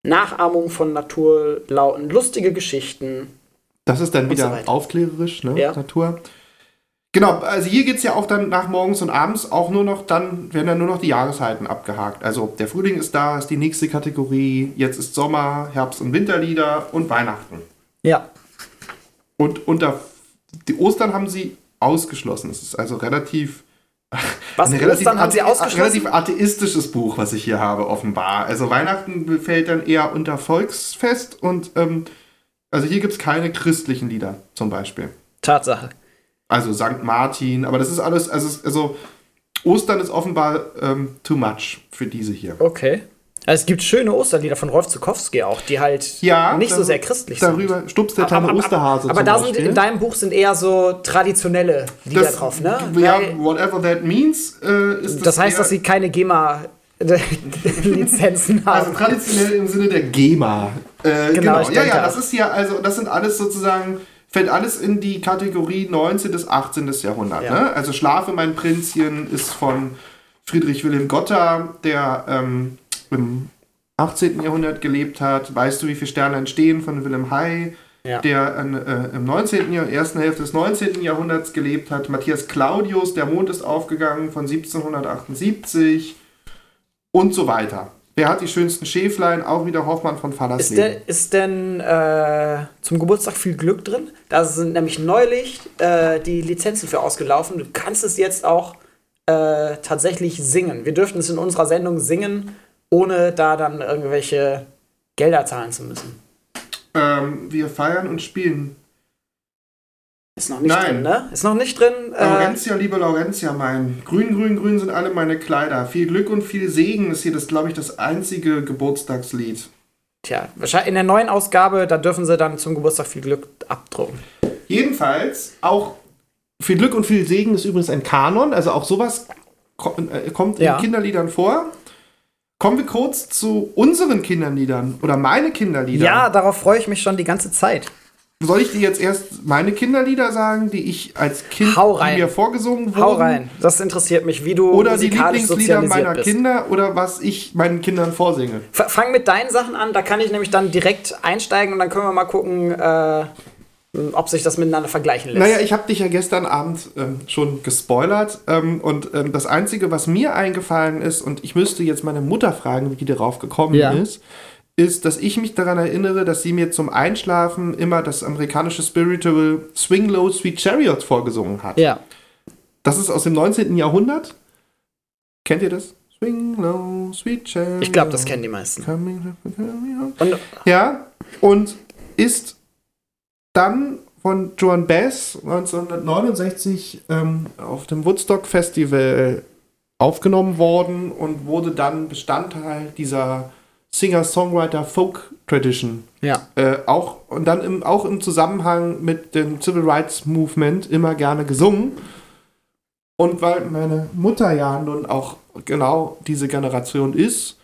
Nachahmung von Naturlauten, lustige Geschichten. Das ist dann so wieder weiter. aufklärerisch, ne? Ja. Natur. Genau, also hier geht es ja auch dann nach morgens und abends auch nur noch, dann werden dann nur noch die Jahreszeiten abgehakt. Also der Frühling ist da, ist die nächste Kategorie, jetzt ist Sommer, Herbst- und Winterlieder und Weihnachten. Ja. Und unter die Ostern haben sie ausgeschlossen. Es ist also relativ. Was, ein relativ, Ostern haben sie ausgeschlossen? relativ atheistisches Buch, was ich hier habe, offenbar. Also Weihnachten fällt dann eher unter Volksfest und ähm, also hier gibt es keine christlichen Lieder zum Beispiel. Tatsache. Also St. Martin, aber das ist alles, also, also Ostern ist offenbar ähm, too much für diese hier. Okay. Also es gibt schöne Osterlieder von Rolf Zukowski auch, die halt Ja, nicht so sehr christlich Darüber stupst der sind. Tanne Osterhase aber da Beispiel. sind in deinem Buch sind eher so traditionelle Lieder das, drauf, ne? Ja, Weil- whatever that means, äh, ist das heißt, eher- dass sie keine GEMA-Lizenzen Also haben. traditionell im Sinne der GEMA. Äh, genau, ich ja, ja, das ist ja, also das sind alles sozusagen, fällt alles in die Kategorie 19. bis 18. Jahrhundert. Ja. Ne? Also Schlafe, mein Prinzchen ist von Friedrich Wilhelm Gotter, der ähm, im 18. Jahrhundert gelebt hat. Weißt du, wie viele Sterne entstehen von Wilhelm Hay? Ja. der an, äh, im 19. Jahr, ersten Hälfte des 19. Jahrhunderts gelebt hat. Matthias Claudius, Der Mond ist aufgegangen von 1778 und so weiter. Wer hat die schönsten Schäflein? Auch wieder Hoffmann von Ist, Fallersleben. der, ist denn äh, zum Geburtstag viel Glück drin? Da sind nämlich neulich äh, die Lizenzen für ausgelaufen. Du kannst es jetzt auch äh, tatsächlich singen. Wir dürften es in unserer Sendung singen, ohne da dann irgendwelche Gelder zahlen zu müssen. Ähm, wir feiern und spielen. Ist noch nicht Nein. drin, ne? Ist noch nicht drin. Äh, Laurentia, liebe Laurentia, mein. Grün, grün, grün sind alle meine Kleider. Viel Glück und viel Segen ist hier das, glaube ich, das einzige Geburtstagslied. tja, wahrscheinlich in der neuen Ausgabe, da dürfen sie dann zum Geburtstag viel Glück abdrucken. Jedenfalls, auch viel Glück und viel Segen ist übrigens ein Kanon. Also auch sowas äh, kommt Ja. in Kinderliedern vor. Kommen wir kurz zu unseren Kinderliedern oder meine Kinderlieder. Ja, darauf freue ich mich schon die ganze Zeit. Soll ich dir jetzt erst meine Kinderlieder sagen, die ich als Kind mir vorgesungen wurden? Hau rein. Das interessiert mich, wie du Oder die Lieblingslieder meiner bist. Kinder oder was ich meinen Kindern vorsinge. F- Fang mit deinen Sachen an, da kann ich nämlich dann direkt einsteigen und dann können wir mal gucken, äh, ob sich das miteinander vergleichen lässt. Naja, ich habe dich ja gestern Abend ähm, schon gespoilert ähm, und ähm, das Einzige, was mir eingefallen ist, und ich müsste jetzt meine Mutter fragen, wie die darauf gekommen Ja. ist, ist, dass ich mich daran erinnere, dass sie mir zum Einschlafen immer das amerikanische Spiritual Swing Low Sweet Chariot vorgesungen hat. ja. Das ist aus dem 19. Jahrhundert. Kennt ihr das? Swing Low Sweet Chariot. Ich glaube, das kennen die meisten. Und ja, und ist dann von Joan Bass 1969 ähm, auf dem Woodstock Festival aufgenommen worden und wurde dann Bestandteil dieser Singer-Songwriter Folk Tradition. ja. Äh, auch, und dann im, auch im Zusammenhang mit dem Civil Rights Movement immer gerne gesungen. Und weil meine Mutter ja nun auch genau diese Generation ist,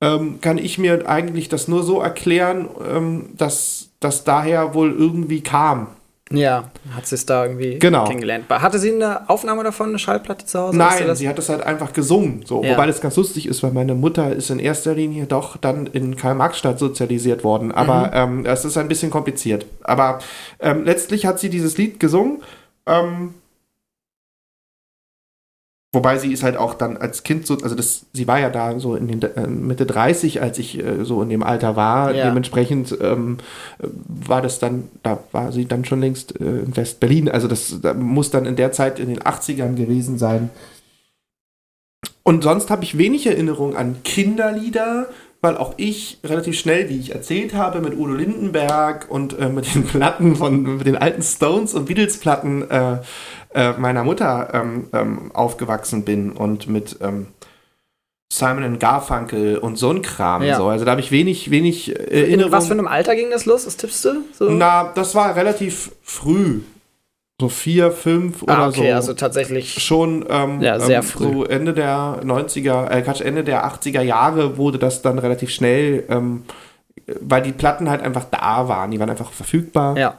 ähm, kann ich mir eigentlich das nur so erklären, ähm, dass das daher wohl irgendwie kam. Ja, hat sie es da irgendwie Genau. kennengelernt. Hatte sie eine Aufnahme davon, eine Schallplatte zu Hause? Nein, das? sie hat das halt einfach gesungen. So. Ja. Wobei das ganz lustig ist, weil meine Mutter ist in erster Linie doch dann in Karl-Marx-Stadt sozialisiert worden. Aber ähm, es ist ein bisschen kompliziert. Aber ähm, letztlich hat sie dieses Lied gesungen. Ähm, wobei sie ist halt auch dann als Kind so, also das, sie war ja da so in den äh, Mitte 30, als ich äh, so in dem Alter war. Ja. Dementsprechend ähm, äh, war das dann, da war sie dann schon längst äh, in West-Berlin. Also das da muss dann in der Zeit in den 80ern gewesen sein. Und sonst habe ich wenig Erinnerung an Kinderlieder, weil auch ich relativ schnell, wie ich erzählt habe, mit Udo Lindenberg und äh, mit den Platten von mit den alten Stones und Beatles-Platten äh, äh, meiner Mutter ähm, ähm, aufgewachsen bin und mit ähm, Simon Garfunkel und so ein Kram. Ja. So. Also da habe ich wenig, wenig äh, In Erinnerung. was für einem Alter ging das los? Was tippst du? So? Na, das war relativ früh. So vier, fünf oder ah, okay, so also tatsächlich. schon ähm, Ja, sehr ähm, früh. so Ende der 90er, äh, Quatsch, Ende der 80er Jahre wurde das dann relativ schnell, ähm, weil die Platten halt einfach da waren, die waren einfach verfügbar. Ja.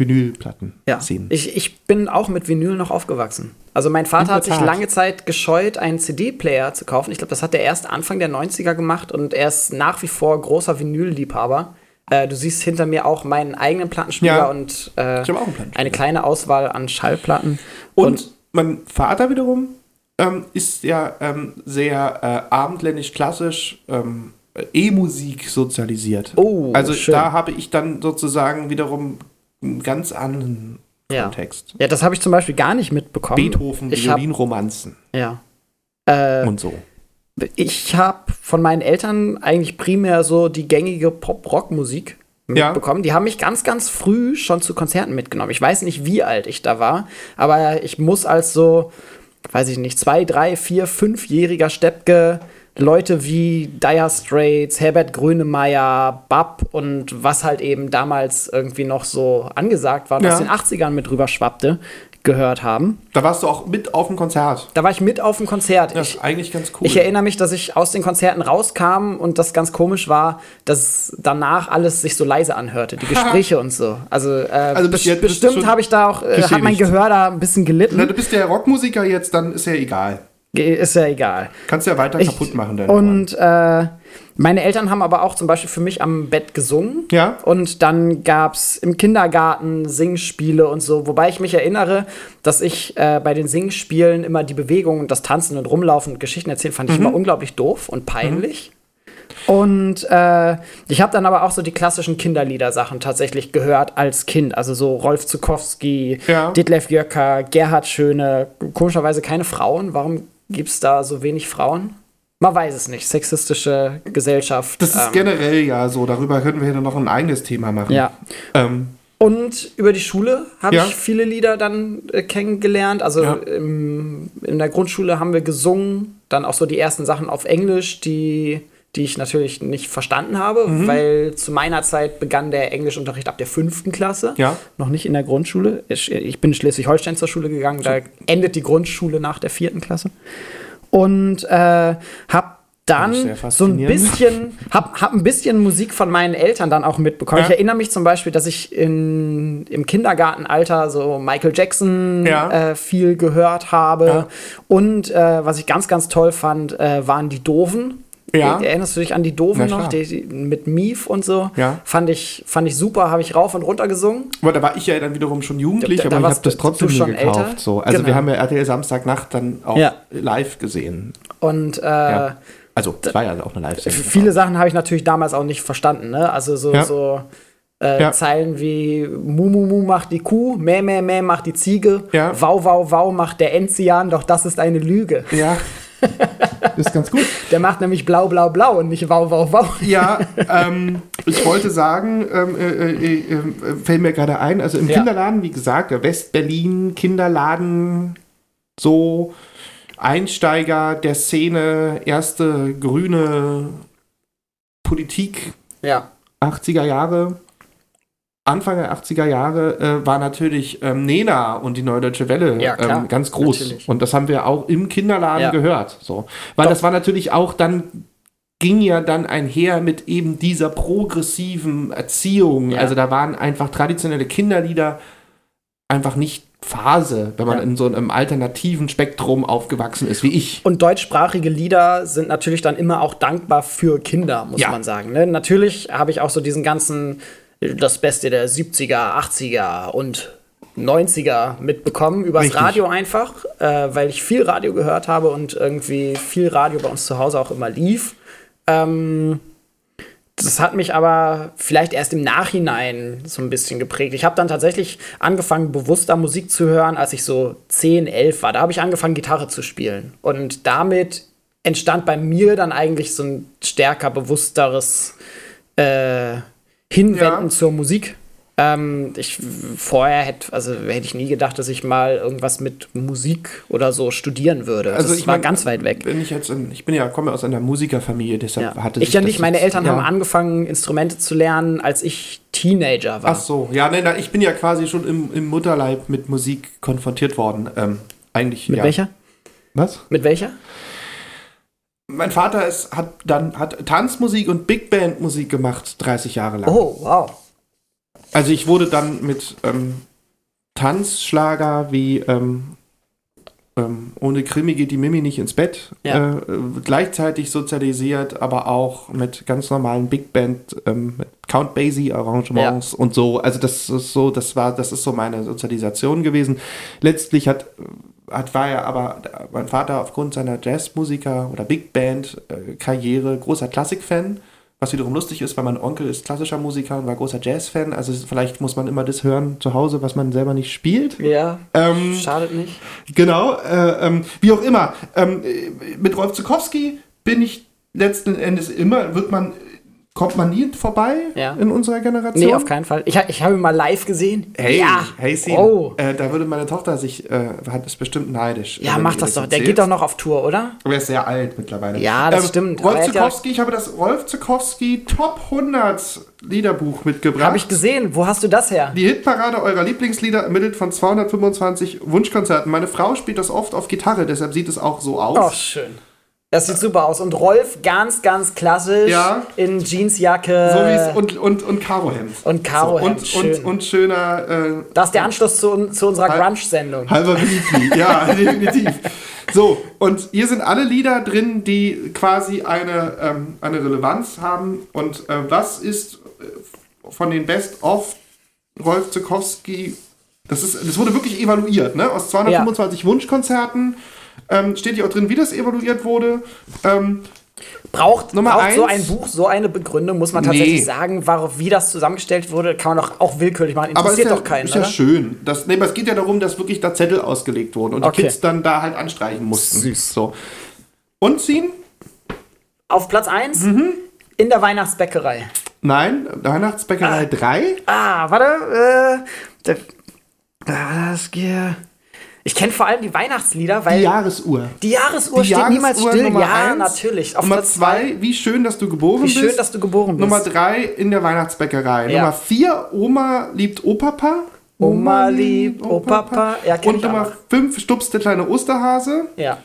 Vinylplatten. Ja, Sehen. ich, ich bin auch mit Vinyl noch aufgewachsen. Also mein Vater hat sich lange Zeit gescheut, einen CD-Player zu kaufen. Ich glaube, das hat er erst Anfang der 90er gemacht und er ist nach wie vor großer Vinyl-Liebhaber. Äh, du siehst hinter mir auch meinen eigenen Plattenspieler Ja. und äh, Plattenspieler. eine kleine Auswahl an Schallplatten. Und, mein Vater wiederum ähm, ist ja ähm, sehr äh, abendländisch klassisch ähm, E-Musik sozialisiert. Oh, also schön. da habe ich dann sozusagen wiederum einen ganz anderen Ja. Kontext. ja, das habe ich zum Beispiel gar nicht mitbekommen. Beethoven, ich hab- Violinromanzen Ja. Äh, und so. ich habe von meinen Eltern eigentlich primär so die gängige Pop-Rock-Musik Ja. mitbekommen. Die haben mich ganz, ganz früh schon zu Konzerten mitgenommen. Ich weiß nicht, wie alt ich da war, aber ich muss als so, weiß ich nicht, zwei, drei, vier, fünfjähriger Steppke Leute wie Dire Straits, Herbert Grönemeyer, Bab und was halt eben damals irgendwie noch so angesagt war Ja. aus den 80ern mit rüber schwappte, gehört haben. Da warst du auch mit auf dem Konzert. Da war ich mit auf dem Konzert. Das ich, ist eigentlich ganz cool. ich erinnere mich, dass ich aus den Konzerten rauskam und das ganz komisch war, dass danach alles sich so leise anhörte, die Gespräche und so. Also, äh, Also bis bes- jetzt bist du bestimmt habe ich da auch, äh, hat mein. Gehör da ein bisschen Na, gelitten. du bist ja Rockmusiker jetzt, dann ist ja egal. Ist ja egal. Kannst ja weiter Ich- kaputt machen. Deine Und äh, meine Eltern haben aber auch zum Beispiel für mich am Bett gesungen. Ja. Und dann gab es im Kindergarten Singspiele und so. Wobei ich mich erinnere, dass ich äh, bei den Singspielen immer die Bewegung und das Tanzen und Rumlaufen und Geschichten erzählen fand ich Mhm. immer unglaublich doof und peinlich. Und äh, ich habe dann aber auch so die klassischen Kinderliedersachen tatsächlich gehört als Kind. Also so Rolf Zukowski, Ja. Detlef Jöcker, Gerhard Schöne. Komischerweise keine Frauen. Warum gibt es da so wenig Frauen? Man weiß es nicht. Sexistische Gesellschaft. Das ist ähm, generell ja so. Darüber könnten wir ja noch ein eigenes Thema machen. ja. Ähm, Und über die Schule habe Ja. ich viele Lieder dann äh, kennengelernt. Also Ja. im, in der Grundschule haben wir gesungen, dann auch so die ersten Sachen auf Englisch, die, die ich natürlich nicht verstanden habe, Mhm. weil zu meiner Zeit begann der Englischunterricht ab der fünften Klasse. Ja. Noch nicht in der Grundschule. Ich, bin in Schleswig-Holstein zur Schule gegangen, da endet die Grundschule nach der vierten Klasse. Und äh, habe dann so ein bisschen, hab, hab ein bisschen Musik von meinen Eltern dann auch mitbekommen. Ja. Ich erinnere mich zum Beispiel, dass ich in, im Kindergartenalter so Michael Jackson Ja. äh, viel gehört habe. Ja. Und äh, was ich ganz, ganz toll fand, äh, waren die Doofen. Ja. Erinnerst du dich an die Doofen noch? Die, die, mit Mief und so. Ja. Fand, ich, fand ich super, habe ich rauf und runter gesungen. aber da war ich ja dann wiederum schon jugendlich, Da- da aber ich habe das trotzdem nie schon gekauft. älter? So. Also Genau. wir haben ja RTL Samstagnacht dann auch Ja. live gesehen. Und äh, Ja. Also es war ja auch eine Live-Sendung. viele Sachen habe ich natürlich damals auch nicht verstanden. Ne? Also so, Ja. so äh, Ja. Zeilen wie Mu Mu Mu macht die Kuh, Mäh Mäh Mäh macht die Ziege, Ja. Wau Wau Wau macht der Enzian, doch das ist eine Lüge. Ja, ist ganz gut. Der macht nämlich Blau Blau Blau und nicht Wau Wau Wau. Ja, ähm, ich wollte sagen, ähm, äh, äh, äh, fällt mir gerade ein, also im Ja. Kinderladen, wie gesagt, West-Berlin Kinderladen, so Einsteiger der Szene, erste grüne Politik Ja. 80er Jahre. Anfang der 80er Jahre äh, war natürlich ähm, Nena und die Neue Deutsche Welle Ja, ähm, ganz groß. natürlich. Und das haben wir auch im Kinderladen Ja. gehört. So. Weil Doch. das war natürlich auch dann, ging ja dann einher mit eben dieser progressiven Erziehung. Ja. Also da waren einfach traditionelle Kinderlieder einfach nicht Phase, wenn man Ja. in so einem alternativen Spektrum aufgewachsen ist, wie ich. Und deutschsprachige Lieder sind natürlich dann immer auch dankbar für Kinder, muss Ja. man sagen. Ne? Natürlich habe ich auch so diesen ganzen, das Beste der 70er, 80er und 90er mitbekommen, übers Richtig. Radio einfach, äh, weil ich viel Radio gehört habe und irgendwie viel Radio bei uns zu Hause auch immer lief. Ähm, das hat mich aber vielleicht erst im Nachhinein so ein bisschen geprägt. Ich habe dann tatsächlich angefangen, bewusster Musik zu hören, als ich so 10, 11 war. Da habe ich angefangen, Gitarre zu spielen. Und damit entstand bei mir dann eigentlich so ein stärker bewussteres äh, Hinwenden Ja. zur Musik. Ähm, ich vorher hätte, also hätte ich nie gedacht, dass ich mal irgendwas mit Musik oder so studieren würde. Also das ich war mein, ganz weit weg. Wenn ich jetzt, in, ich bin ja, komme aus einer Musikerfamilie, deshalb Ja. hatte Ich sich ja nicht. Meine Eltern ja. haben angefangen, Instrumente zu lernen, als ich Teenager war. Ach so, ja, nein, nein, ich bin ja quasi schon im, im Mutterleib mit Musik konfrontiert worden. Ähm, eigentlich. Mit ja. welcher? Was? Mit welcher? Mein Vater ist, hat dann hat Tanzmusik und Big Band Musik gemacht, 30 Jahre lang. Oh, wow. Also ich wurde dann mit ähm, Tanzschlager wie ähm, ähm, ohne Krimi geht die Mimi nicht ins Bett. Ja. Äh, gleichzeitig sozialisiert, aber auch mit ganz normalen Big Band, ähm, mit Count Basie Arrangements und so. Also das ist so, das war, das ist so meine Sozialisation gewesen. Letztlich hat, hat war ja aber mein Vater aufgrund seiner Jazzmusiker oder Big Band äh, großer Klassikfan. Was wiederum lustig ist, weil mein Onkel ist klassischer Musiker und war großer Jazz-Fan. Also vielleicht muss man immer das hören zu Hause, was man selber nicht spielt. Ja. Ähm, Schadet nicht. Genau, äh, ähm, wie auch immer. Ähm, äh, mit Rolf Zukowski bin ich letzten Endes immer, wird man, kommt man nie vorbei Ja. in unserer Generation. Nee, auf keinen Fall. Ich, ich habe ihn mal live gesehen. Hey, ja. hey Sin, Oh. äh, da würde meine Tochter sich, äh, hat es bestimmt neidisch. Ja, mach das ihr doch. Der erzählst. geht doch noch auf Tour, oder? Aber er ist sehr alt mittlerweile. Ähm, Ja, das stimmt. Aber Rolf hat ja- Zukowski, ich habe das Rolf Zukowski Top 100 Liederbuch mitgebracht. Habe ich gesehen. Wo hast du das her? Die Hitparade eurer Lieblingslieder ermittelt von 225 Wunschkonzerten. Meine Frau spielt das oft auf Gitarre, deshalb sieht es auch so aus. Oh, schön. Das sieht super aus. Und Rolf ganz, ganz klassisch Ja. in Jeansjacke. So wie es und, und, und Karohemd. Und Karohemd, so, und, und, schön. und schöner äh, das ist der Anschluss zu, zu unserer Hal- Grunge-Sendung. halber Weekly. ja, definitiv. So, und hier sind alle Lieder drin, die quasi eine, ähm, eine Relevanz haben. Und äh, was ist äh, von den Best-of Rolf Zukowski, das, ist, das wurde wirklich evaluiert, ne? Aus 225 Wunschkonzerten ähm, steht hier auch drin, wie das evaluiert wurde. Ähm, Braucht, Nummer braucht so ein eins. Buch so eine Begründung? Muss man tatsächlich Nee. sagen, warum, wie das zusammengestellt wurde? Kann man doch auch willkürlich machen. Aber ist Interessiert ja, doch keinen, ist ja oder? schön. Das, nee, aber es geht ja darum, dass wirklich da Zettel ausgelegt wurden und Okay. die Kids dann da halt anstreichen mussten. Süß. So. Und ziehen? Auf Platz 1 Mhm. in der Weihnachtsbäckerei. Nein, Weihnachtsbäckerei 3. Ah, warte. Äh, das, ge- ich kenne vor allem die Weihnachtslieder, weil Die die, Jahresuhr. Jahresuhr Die steht niemals Jahresuhr still. Nummer ja, eins. natürlich. Auf Nummer Platz 2. 2, wie schön, dass du geboren Wie bist. schön, dass du geboren bist. Nummer 3 in der Weihnachtsbäckerei. Ja. Nummer 4, Oma liebt Opapa. Oma liebt Opapa. Ja, Und auch Nummer noch. 5, stupst der kleine Osterhase. Ja.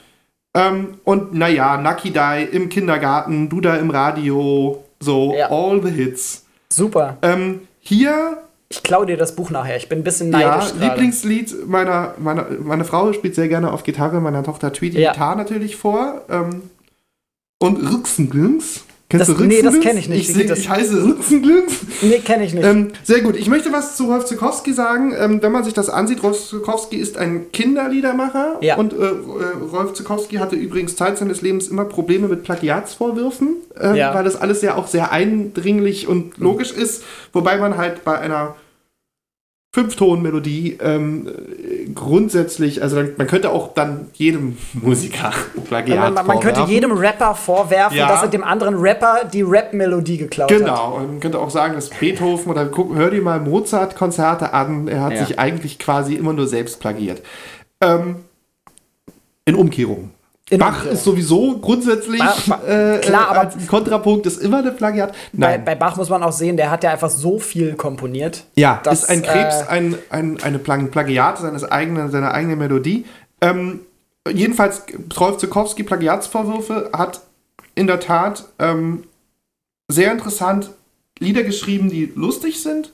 Ähm, und naja, Die im Kindergarten, du da im Radio, so Ja. all the hits. Super. Ähm, hier, Ich klaue dir das Buch nachher. Ich bin ein bisschen ja, neidisch. gerade. Lieblingslied meiner, meiner, meine Frau spielt sehr gerne auf Gitarre, meiner Tochter Tweety Ja. Gitarre natürlich vor. Ähm, und Rüchsenglüngs. Kennst Das- du nee, das Rüchsenglüngs? kenn ich nicht. Ich, das? ich heiße Rüchsenglüngs. Nee, kenne ich nicht. Ähm, sehr gut. Ich möchte was zu Rolf Zukowski sagen. Ähm, wenn man sich das ansieht, Rolf Zukowski ist ein Kinderliedermacher. Ja. Und äh, äh, Rolf Zukowski hatte übrigens Zeit seines Lebens immer Probleme mit Plagiatsvorwürfen, äh, Ja. weil das alles ja auch sehr eindringlich und logisch ist. Wobei man halt bei einer Fünftonmelodie ähm, äh, grundsätzlich, also man könnte auch dann jedem Musiker Plagiat man, man, man könnte jedem Rapper vorwerfen, Ja. dass er dem anderen Rapper die Rap-Melodie geklaut hat. Genau, und man könnte auch sagen, dass Beethoven oder guck, hör dir mal Mozart-Konzerte an, er hat Ja. sich eigentlich quasi immer nur selbst plagiert. Ähm, in Umkehrung. In Bach Umkehrung. ist sowieso grundsätzlich Ba- Ba- äh, klar, äh, aber- als Kontrapunkt ist immer eine Plagiat. Bei, Nein, bei Bach muss man auch sehen, der hat ja einfach so viel komponiert. ja, das, ist ein Krebs, äh, ein, ein, eine Plag Plagiat seines eigenen, seiner eigenen Melodie. Ähm, jedenfalls, Rolf Zukowski Plagiatsvorwürfe hat in der Tat ähm, sehr interessant Lieder geschrieben, die lustig sind.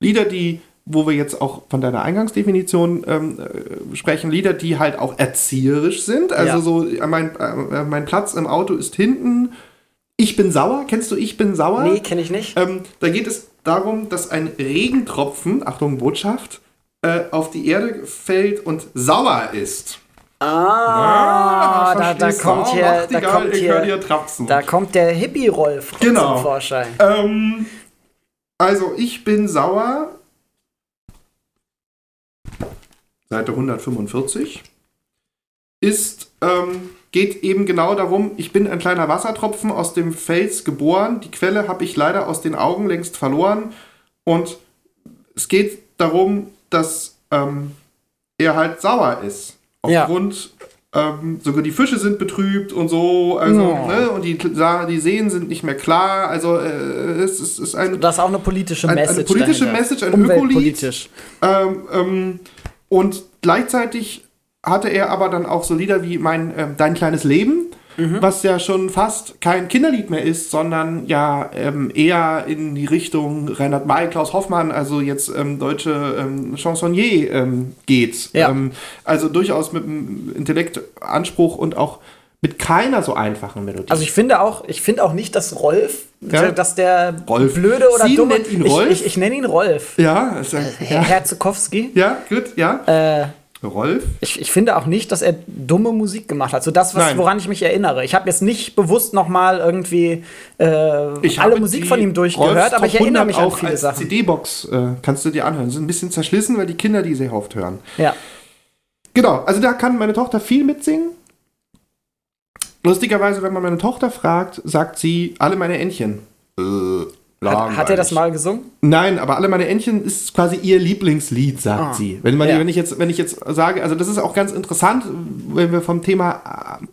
Lieder, die, wo wir jetzt auch von deiner Eingangsdefinition ähm, äh, sprechen, Lieder, die halt auch erzieherisch sind. Also Ja. so, äh, mein, äh, mein Platz im Auto ist hinten. Ich bin sauer. Kennst du Ich bin sauer? Nee, kenne ich nicht. Ähm, da geht es darum, dass ein Regentropfen, Achtung Botschaft, äh, auf die Erde fällt und sauer ist. Ah, da, da du? kommt hier, da kommt hier, da kommt der Hippie-Rolf Genau. zum Vorschein. Ähm, also, ich bin sauer. Seite 145. Ist, ähm, geht eben genau darum, ich bin ein kleiner Wassertropfen aus dem Fels geboren. Die Quelle habe ich leider aus den Augen längst verloren. Und es geht darum, dass ähm, er halt sauer ist. Ja. Aufgrund, ähm, sogar die Fische sind betrübt und so, also, Ja. ne, und die, die Seen sind nicht mehr klar. Also, äh, es, ist- es ist ein Das ist auch eine politische Ein- eine Message. politische dahinter. Message, ein Ökolied. Ähm, ähm, und gleichzeitig hatte er aber dann auch so Lieder wie mein, ähm, Dein kleines Leben was ja schon fast kein Kinderlied mehr ist, sondern ja ähm, eher in die Richtung Reinhard May, Klaus Hoffmann, also jetzt ähm, deutsche ähm, Chansonnier ähm, geht. Ja. Ähm, also durchaus mit einem Intellektanspruch und auch mit keiner so einfachen Melodie. Also ich finde auch, ich finde auch nicht, dass Rolf, Ja. dass der Rolf. blöde oder Sie dumme. nennt ihn ich, Rolf? Ich, ich nenne ihn Rolf. ja, ist ein, Herr ja, Herzogowski. ja, gut, ja. Äh, Rolf? ich, ich finde auch nicht, dass er dumme Musik gemacht hat. So das, was, Nein. woran ich mich erinnere. Ich habe jetzt nicht bewusst noch mal irgendwie äh, Ich alle habe Musik von ihm durchgehört, Rolfs aber ich erinnere 100 mich an auch viele als Sachen. CD-Box äh, kannst du dir anhören. Sind ein bisschen zerschlissen, weil die Kinder die sehr oft hören. Ja. Genau, also da kann meine Tochter viel mitsingen. Lustigerweise, wenn man meine Tochter fragt, sagt sie alle meine Entchen. Äh, Hat, hat er das mal gesungen? Nein, aber alle meine Entchen ist quasi ihr Lieblingslied, sagt Ah, sie. Wenn, man, ja. wenn, ich jetzt, wenn ich jetzt sage, also das ist auch ganz interessant, wenn wir vom Thema äh,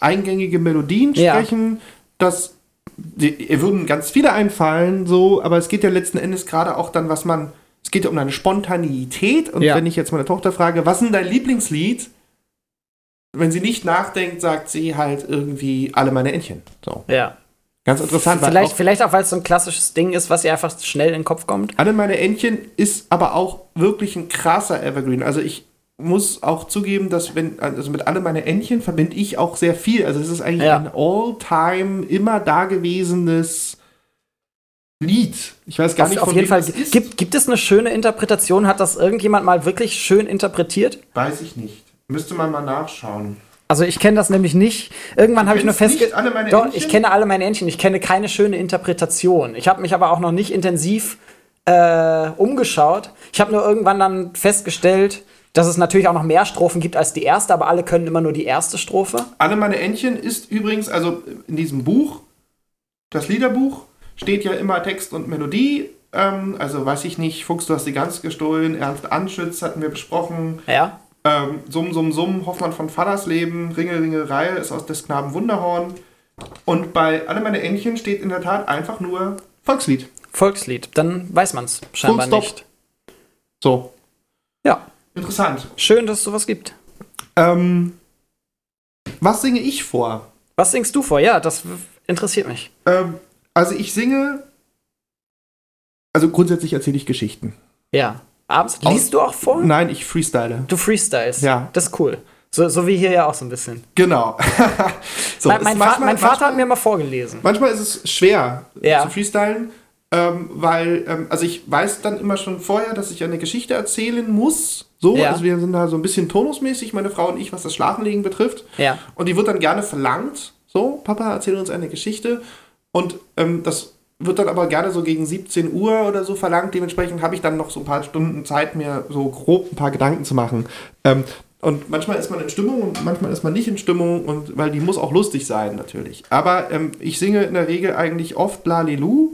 eingängige Melodien Ja. sprechen, dass die, ihr würden ganz viele einfallen, so, aber es geht ja letzten Endes gerade auch dann, was man, es geht ja um eine Spontaneität und Ja. wenn ich jetzt meine Tochter frage, was ist denn dein Lieblingslied? Wenn sie nicht nachdenkt, sagt sie halt irgendwie alle meine Entchen. So. Ja. Ganz interessant. Vielleicht, auch- vielleicht auch, weil es so ein klassisches Ding ist, was ihr einfach schnell in den Kopf kommt. Alle meine Entchen ist aber auch wirklich ein krasser Evergreen. Also ich muss auch zugeben, dass wenn, also mit alle meine Entchen verbinde ich auch sehr viel. Also es ist eigentlich Ja. ein all-time, immer dagewesenes Lied. Ich weiß gar Auf, nicht, auf jeden Fall. Gibt, gibt es eine schöne Interpretation? Hat das irgendjemand mal wirklich schön interpretiert? Weiß ich nicht. Müsste man mal nachschauen. Also ich kenne das nämlich nicht. Irgendwann habe ich nur festgestellt. Doch, Entchen? ich kenne alle meine Entchen. Ich kenne keine schöne Interpretation. Ich habe mich aber auch noch nicht intensiv äh, umgeschaut. Ich habe nur irgendwann dann festgestellt, dass es natürlich auch noch mehr Strophen gibt als die erste, aber alle können immer nur die erste Strophe. Alle meine Entchen ist übrigens, also in diesem Buch, das Liederbuch, steht ja immer Text und Melodie. Ähm, also weiß ich nicht, Fuchs, du hast die Gans gestohlen, Ernst Anschütz hatten wir besprochen. Ja. Ähm, Summ, Summ, Summ, Hoffmann von Fallersleben, Ringel, Ringel, Reihe ist aus des Knaben Wunderhorn. Und bei Alle meine Entchen steht in der Tat einfach nur Volkslied. Volkslied. Dann weiß man es scheinbar nicht. So, Ja. interessant. Schön, dass es sowas gibt. Ähm, was singe ich vor? Was singst du vor? Ja, das interessiert mich. Ähm, also ich singe, also grundsätzlich erzähle ich Geschichten. Ja. Abends liest du auch vor? Nein, ich freestyle. Du freestylst. Ja. Das ist cool. So, so wie hier ja auch so ein bisschen. Genau. so, mein mein, manchmal- mein Vater manchmal- hat mir mal vorgelesen. Manchmal ist es schwer Ja. zu freestylen, ähm, weil, ähm, also ich weiß dann immer schon vorher, dass ich eine Geschichte erzählen muss. So, Ja. also wir sind da so ein bisschen tonusmäßig, meine Frau und ich, was das Schlafenlegen betrifft. Ja. Und die wird dann gerne verlangt. So, Papa, erzähl uns eine Geschichte. Und ähm, das wird dann aber gerne so gegen 17 Uhr oder so verlangt. Dementsprechend habe ich dann noch so ein paar Stunden Zeit, mir so grob ein paar Gedanken zu machen. Ähm, und manchmal ist man in Stimmung und manchmal ist man nicht in Stimmung, und, weil die muss auch lustig sein, natürlich. Aber ähm, ich singe in der Regel eigentlich oft Lalelu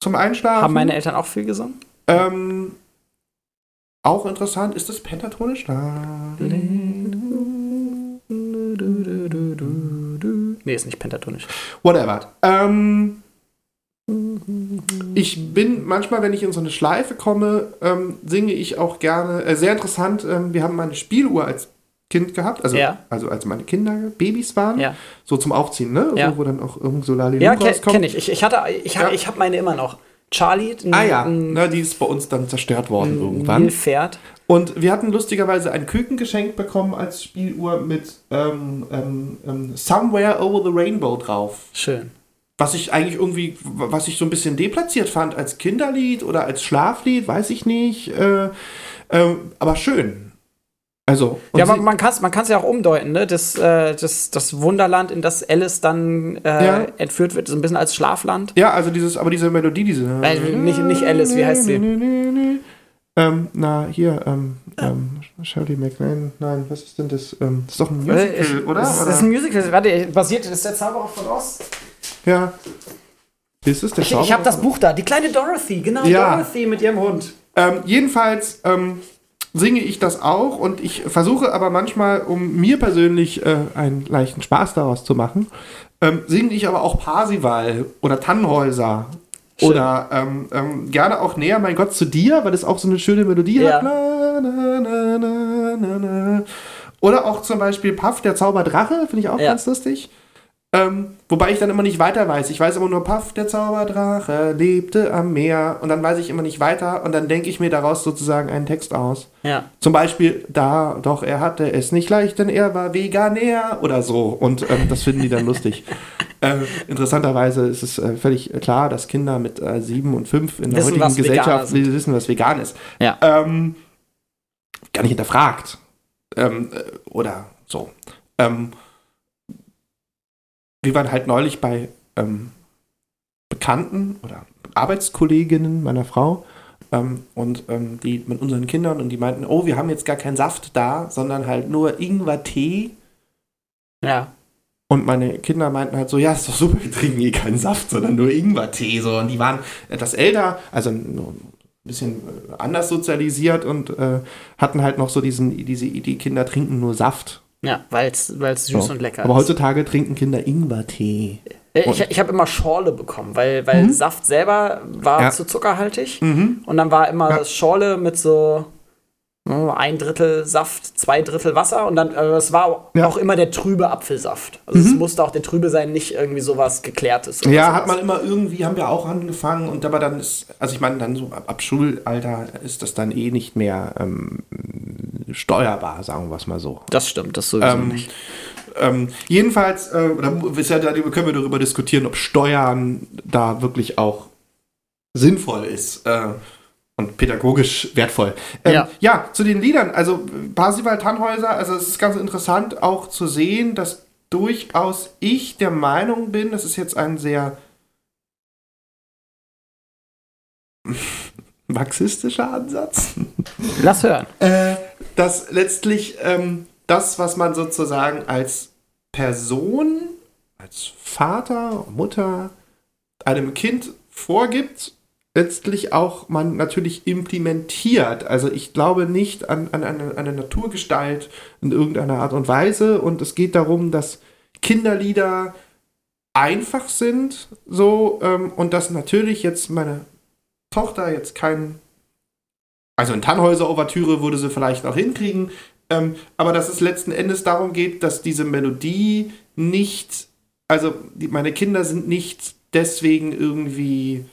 zum Einschlafen. Mhm. Haben meine Eltern auch viel gesungen? Ähm, auch interessant, ist das pentatonisch? Lalelu. Nee, ist nicht pentatonisch. Whatever. Ähm, ich bin manchmal, wenn ich in so eine Schleife komme, ähm, singe ich auch gerne. Äh, sehr interessant, ähm, wir haben meine Spieluhr als Kind gehabt, also, Ja. also als meine Kinder Babys waren, Ja. so zum Aufziehen, ne? Ja. So, wo dann auch irgend so Lalelu Ja, rauskommt. kenne ich. Ich, ich, hatte, ich, Ja. ich habe meine immer noch. Charlie, ein, Ah ja, ein, ne, die ist bei uns dann zerstört worden irgendwann. Nilpferd. Und wir hatten lustigerweise ein Küken geschenkt bekommen als Spieluhr mit ähm, ähm, ähm, Somewhere Over the Rainbow drauf. Schön. Was ich eigentlich irgendwie, was ich so ein bisschen deplatziert fand als Kinderlied oder als Schlaflied, weiß ich nicht. Äh, ähm, aber schön. Also, Ja, sie- man, kann es man kann's ja auch umdeuten, ne? Das, äh, das, das Wunderland, in das Alice dann äh, Ja. entführt wird, so ein bisschen als Schlafland. ja, also dieses, aber diese Melodie, diese. Äh, nicht- nicht Alice, wie heißt sie? Ähm, na, hier, ähm, ähm, Shirley MacLaine, nein, was ist denn das? Ähm, das ist doch ein Musical, Äh, ich- oder? Das, das ist ein Musical. Warte, basiert, das ist der Zauberer von Oz. ja. Ist es der Ich, ich habe das Buch da. Die kleine Dorothy, genau, Ja. Dorothy mit ihrem Hund. Ähm, jedenfalls ähm, singe ich das auch und ich versuche aber manchmal, um mir persönlich äh, einen leichten Spaß daraus zu machen, ähm, singe ich aber auch Parsival oder Tannhäuser. Schön. Oder ähm, ähm, gerne auch näher, mein Gott, zu dir, weil das auch so eine schöne Melodie Ja. hat. Na, na, na. Oder auch zum Beispiel Puff, der Zauberdrache, finde ich auch Ja. ganz lustig. Ähm, wobei ich dann immer nicht weiter weiß. Ich weiß immer nur, Puff, der Zauberdrache, lebte am Meer. Und dann weiß ich immer nicht weiter. Und dann denke ich mir daraus sozusagen einen Text aus. Ja. Zum Beispiel, da, doch, er hatte es nicht leicht, denn er war Veganer oder so. Und ähm, das finden die dann lustig. Äh, interessanterweise ist es äh, völlig klar, dass Kinder mit äh, sieben und fünf in der Wissen, heutigen Gesellschaft wissen, was vegan ist. Ja. Ähm, gar nicht hinterfragt. Ähm, äh, oder so. Ähm, wir waren halt neulich bei ähm, Bekannten oder Arbeitskolleginnen meiner Frau ähm, und ähm, die mit unseren Kindern und die meinten, oh, wir haben jetzt gar keinen Saft da, sondern halt nur Ingwer-Tee. Ja. Und meine Kinder meinten halt so, ja, ist doch super, wir trinken eh keinen Saft, sondern nur Ingwer-Tee. So. Und die waren etwas älter, also ein bisschen äh, anders sozialisiert und äh, hatten halt noch so diesen, diese Idee, Kinder trinken nur Saft. Ja, weil es süß So. und lecker Aber ist. heutzutage trinken Kinder Ingwer-Tee. Äh, Ich, ich habe immer Schorle bekommen, weil, weil Saft selber war Mhm. Ja. zu zuckerhaltig. Mhm. Und dann war immer Ja. Schorle mit so oh, ein Drittel Saft, zwei Drittel Wasser. Und dann, äh, es war Ja. auch immer der trübe Apfelsaft. Also es musste auch der trübe sein, nicht irgendwie sowas Geklärtes. Ja, sowas. hat man immer irgendwie, haben wir auch angefangen und aber dann ist, also ich meine, dann so ab, ab Schulalter ist das dann eh nicht mehr ähm, steuerbar, sagen wir es mal so. Das stimmt, das sowieso Ähm, nicht. Ähm, jedenfalls, äh, oder ist ja, darüber können wir darüber diskutieren, ob Steuern da wirklich auch sinnvoll ist äh, und pädagogisch wertvoll. Ähm, Ja. ja, zu den Liedern. Also Parsival Tannhäuser, also es ist ganz interessant auch zu sehen, dass durchaus ich der Meinung bin, das ist jetzt ein sehr marxistischer Ansatz, Lass hören. äh, dass letztlich ähm, das, was man sozusagen als Person, als Vater, Mutter einem Kind vorgibt, letztlich auch man natürlich implementiert. Also ich glaube nicht an, an eine, eine Naturgestalt in irgendeiner Art und Weise. Und es geht darum, dass Kinderlieder einfach sind, so, ähm, und dass natürlich jetzt meine Tochter jetzt kein also in Tannhäuser-Ouvertüre würde sie vielleicht noch hinkriegen, ähm, aber dass es letzten Endes darum geht, dass diese Melodie nicht, also die, meine Kinder sind nicht deswegen irgendwie,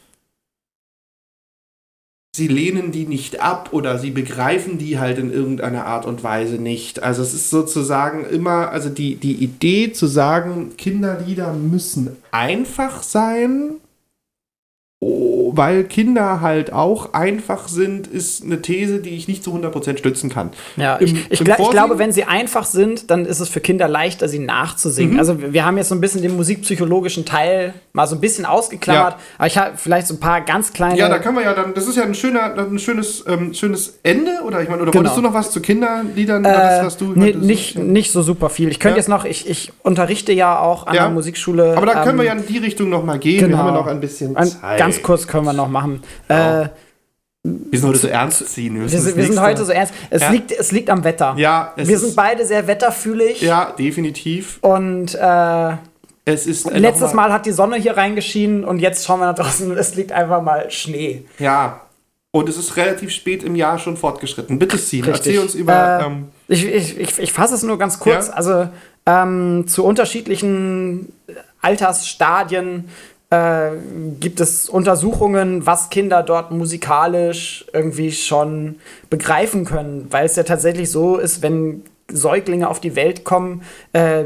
sie lehnen die nicht ab oder sie begreifen die halt in irgendeiner Art und Weise nicht. Also es ist sozusagen immer, also die, die Idee zu sagen, Kinderlieder müssen einfach sein, Oh, weil Kinder halt auch einfach sind, ist eine These, die ich nicht zu 100% stützen kann. Ja, Im- ich, ich, gla ich glaube, wenn sie einfach sind, dann ist es für Kinder leichter, sie nachzusingen. Mhm. Also wir wir haben jetzt so ein bisschen den musikpsychologischen Teil mal so ein bisschen ausgeklammert, Ja. aber ich habe vielleicht so ein paar ganz kleine. Ja, da können wir ja dann, das ist ja ein schöner, ein schönes, ähm, schönes Ende, oder ich meine, oder Genau. wolltest du noch was zu Kinderliedern? äh, das, was du nee, nicht, nicht so super viel. Ich könnte Ja. jetzt noch, ich, ich unterrichte ja auch an Ja. der Musikschule. Aber da können ähm, wir ja in die Richtung noch mal gehen. Wir genau. haben ja noch ein bisschen ein- Zeit. Ganz kurz können wir noch machen. Äh, Wir sind heute so ernst ziehen. wir sind, wir sind heute so ernst. Es, Ja. liegt, es liegt am Wetter. Ja, es wir ist- sind beide sehr wetterfühlig. Ja, definitiv. Und äh, Es ist äh, letztes noch Mal hat die Sonne hier reingeschienen und jetzt schauen wir nach draußen und es liegt einfach mal Schnee. Ja. Und es ist relativ spät im Jahr schon fortgeschritten. Bitte, Steve, Richtig. erzähl uns über. Äh, ähm, Ich, ich, ich, ich fasse es nur ganz kurz. Ja. Also ähm, zu unterschiedlichen Altersstadien äh, gibt es Untersuchungen, was Kinder dort musikalisch irgendwie schon begreifen können. Weil es ja tatsächlich so ist, wenn Säuglinge auf die Welt kommen, äh,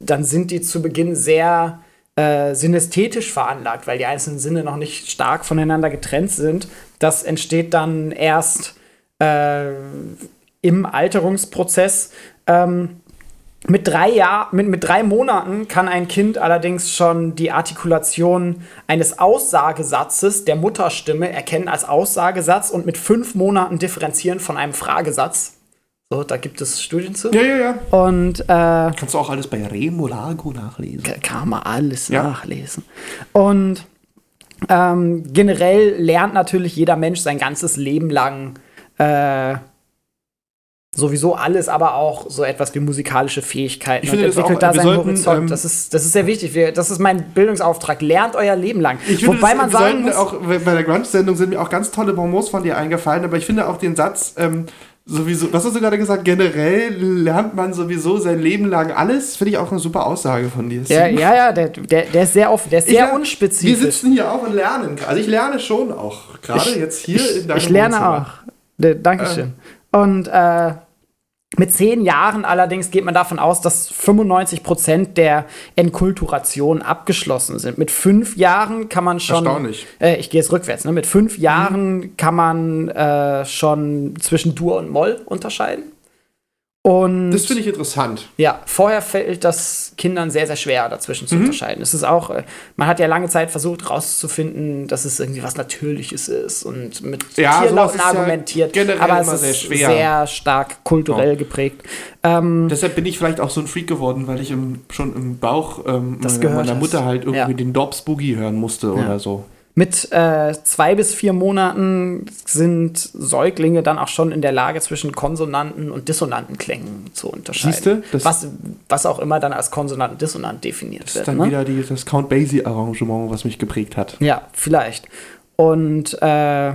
dann sind die zu Beginn sehr äh, synästhetisch veranlagt, weil die einzelnen Sinne noch nicht stark voneinander getrennt sind. Das entsteht dann erst äh, im Alterungsprozess. Ähm, mit drei, Jahr, mit, mit drei Monaten kann ein Kind allerdings schon die Artikulation eines Aussagesatzes der Mutterstimme erkennen als Aussagesatz und mit fünf Monaten differenzieren von einem Fragesatz. So, da gibt es Studien zu. ja, ja, ja. Und äh, Kannst du auch alles bei Remo Lago nachlesen. Ka- kann man alles Ja. nachlesen. Und ähm, generell lernt natürlich jeder Mensch sein ganzes Leben lang äh, sowieso alles, aber auch so etwas wie musikalische Fähigkeiten Ich finde und das entwickelt auch- da seinen Horizont. ähm, das, ist, das ist sehr wichtig. Wir, das ist mein Bildungsauftrag. Lernt euer Leben lang. Ich finde, Wobei das, man wir sagen muss, auch bei der Grunge-Sendung sind mir auch ganz tolle Bonbons von dir eingefallen, aber ich finde auch den Satz, ähm, sowieso, was hast du gerade gesagt? Generell lernt man sowieso sein Leben lang alles. Finde ich auch eine super Aussage von dir. Ja, ja, ja, der, der, der ist sehr offen, der ist Ich sehr lern- unspezifisch. Wir sitzen hier auch und lernen. Also ich lerne schon auch. Gerade jetzt hier ich, in deinem Ich lerne Wohnzimmer. auch. Dankeschön. Und äh, mit zehn Jahren allerdings geht man davon aus, dass 95 Prozent der Enkulturation abgeschlossen sind. Mit fünf Jahren kann man schon. Erstaunlich. Äh, ich gehe jetzt rückwärts. Ne? Mit fünf Jahren kann man äh, schon zwischen Dur und Moll unterscheiden. Und Das finde ich interessant. ja, vorher fällt das Kindern sehr, sehr schwer, dazwischen Mhm. zu unterscheiden. Es ist auch, äh, man hat ja lange Zeit versucht, rauszufinden, dass es irgendwie was Natürliches ist und mit Ja, ja argumentiert. generell aber es ist sehr sehr stark kulturell geprägt. Ähm, Deshalb bin ich vielleicht auch so ein Freak geworden, weil ich im, schon im Bauch ähm, meiner, meiner. Mutter halt irgendwie Ja. den Dobbs Boogie hören musste oder so. Mit äh, zwei bis vier Monaten sind Säuglinge dann auch schon in der Lage, zwischen Konsonanten und dissonanten Klängen zu unterscheiden. Siehste? Das- was, was auch immer dann als Konsonant und Dissonant definiert Das wird. ist dann ne? wieder die, das Count Basie Arrangement, was mich geprägt hat. Ja, vielleicht. Und äh,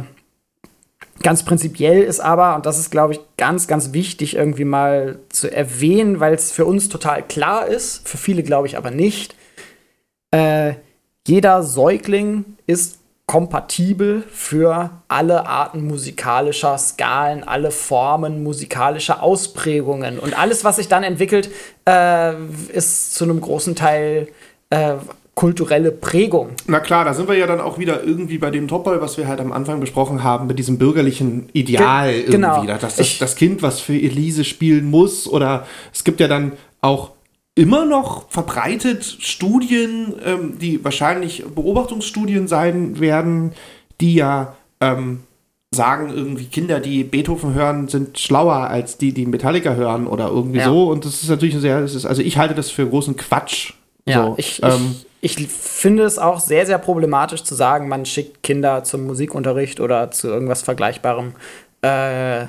ganz prinzipiell ist aber, und das ist, glaube ich, ganz, ganz wichtig irgendwie mal zu erwähnen, weil es für uns total klar ist, für viele glaube ich aber nicht, äh, jeder Säugling ist kompatibel für alle Arten musikalischer Skalen, alle Formen musikalischer Ausprägungen. Und alles, was sich dann entwickelt, äh, ist zu einem großen Teil äh, kulturelle Prägung. Na klar, da sind wir ja dann auch wieder irgendwie bei dem Topoi, was wir halt am Anfang besprochen haben, mit diesem bürgerlichen Ideal Ge- genau. irgendwie. Dass das, das Kind, was für Elise spielen muss, oder es gibt ja dann auch immer noch verbreitet Studien, ähm, die wahrscheinlich Beobachtungsstudien sein werden, die ja ähm, sagen, irgendwie Kinder, die Beethoven hören, sind schlauer als die, die Metallica hören oder irgendwie Ja. so. Und das ist natürlich ein sehr, das ist, also ich halte das für großen Quatsch. Ja, so, ich, ähm, ich, ich finde es auch sehr, sehr problematisch zu sagen, man schickt Kinder zum Musikunterricht oder zu irgendwas Vergleichbarem, äh,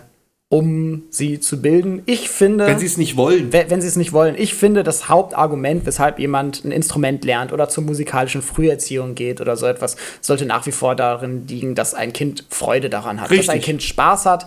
um sie zu bilden. Ich finde. wenn sie es nicht wollen. wenn, wenn sie es nicht wollen. Ich finde, das Hauptargument, weshalb jemand ein Instrument lernt oder zur musikalischen Früherziehung geht oder so etwas, sollte nach wie vor darin liegen, dass ein Kind Freude daran hat, dass ein Richtig. Kind Spaß hat.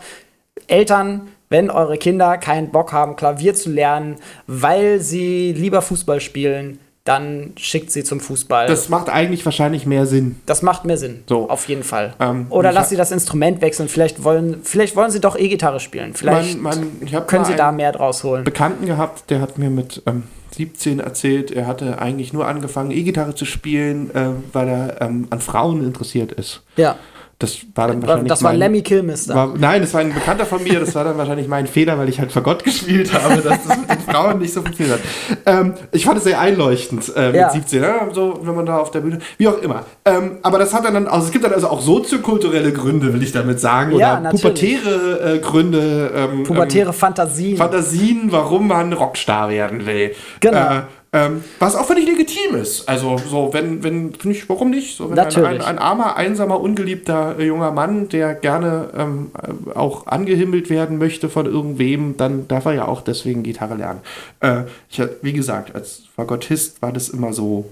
Eltern, wenn eure Kinder keinen Bock haben, Klavier zu lernen, weil sie lieber Fußball spielen, dann schickt sie zum Fußball. Das macht eigentlich wahrscheinlich mehr Sinn. Das macht mehr Sinn. So. Auf jeden Fall. Ähm, Oder lass sie das Instrument wechseln. Vielleicht wollen, vielleicht wollen sie doch E-Gitarre spielen. Vielleicht Man- man- können sie da mehr draus holen. Bekannten gehabt, der hat mir mit ähm, 17 erzählt, er hatte eigentlich nur angefangen, E-Gitarre zu spielen, äh, weil er ähm, an Frauen interessiert ist. Ja. Das war dann wahrscheinlich. Das war mein- Lemmy Kilmister. War, nein, das war ein Bekannter von mir, das war dann wahrscheinlich mein Fehler, weil ich halt Fagott gespielt habe, dass das mit den Frauen nicht so funktioniert hat. Ähm, ich fand es sehr einleuchtend äh, mit Ja. 17, ja, so, wenn man da auf der Bühne, wie auch immer. Ähm, aber das hat dann, also es gibt dann also auch soziokulturelle Gründe, will ich damit sagen, Ja, oder natürlich. pubertäre äh, Gründe. Ähm, Pubertäre ähm, Fantasien. Fantasien, warum man Rockstar werden will. Genau. Äh, ähm, was auch völlig legitim ist. Also, so, wenn, wenn, finde ich, warum nicht? So, wenn ein, ein, Natürlich. ein armer, einsamer, ungeliebter äh, junger Mann, der gerne ähm, äh, auch angehimmelt werden möchte von irgendwem, dann darf er ja auch deswegen Gitarre lernen. Äh, ich, wie gesagt, als Fagottist war das immer so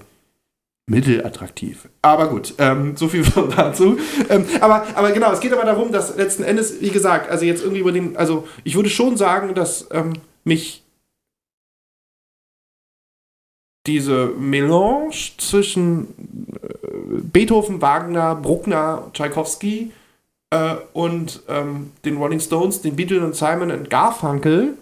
mittelattraktiv. Aber gut, ähm, so viel dazu. Ähm, aber, aber genau, es geht aber darum, dass letzten Endes, wie gesagt, also jetzt irgendwie über den, also ich würde schon sagen, dass ähm, mich diese Melange zwischen äh, Beethoven, Wagner, Bruckner, Tchaikovsky äh, und ähm, den Rolling Stones, den Beatles und Simon und Garfunkel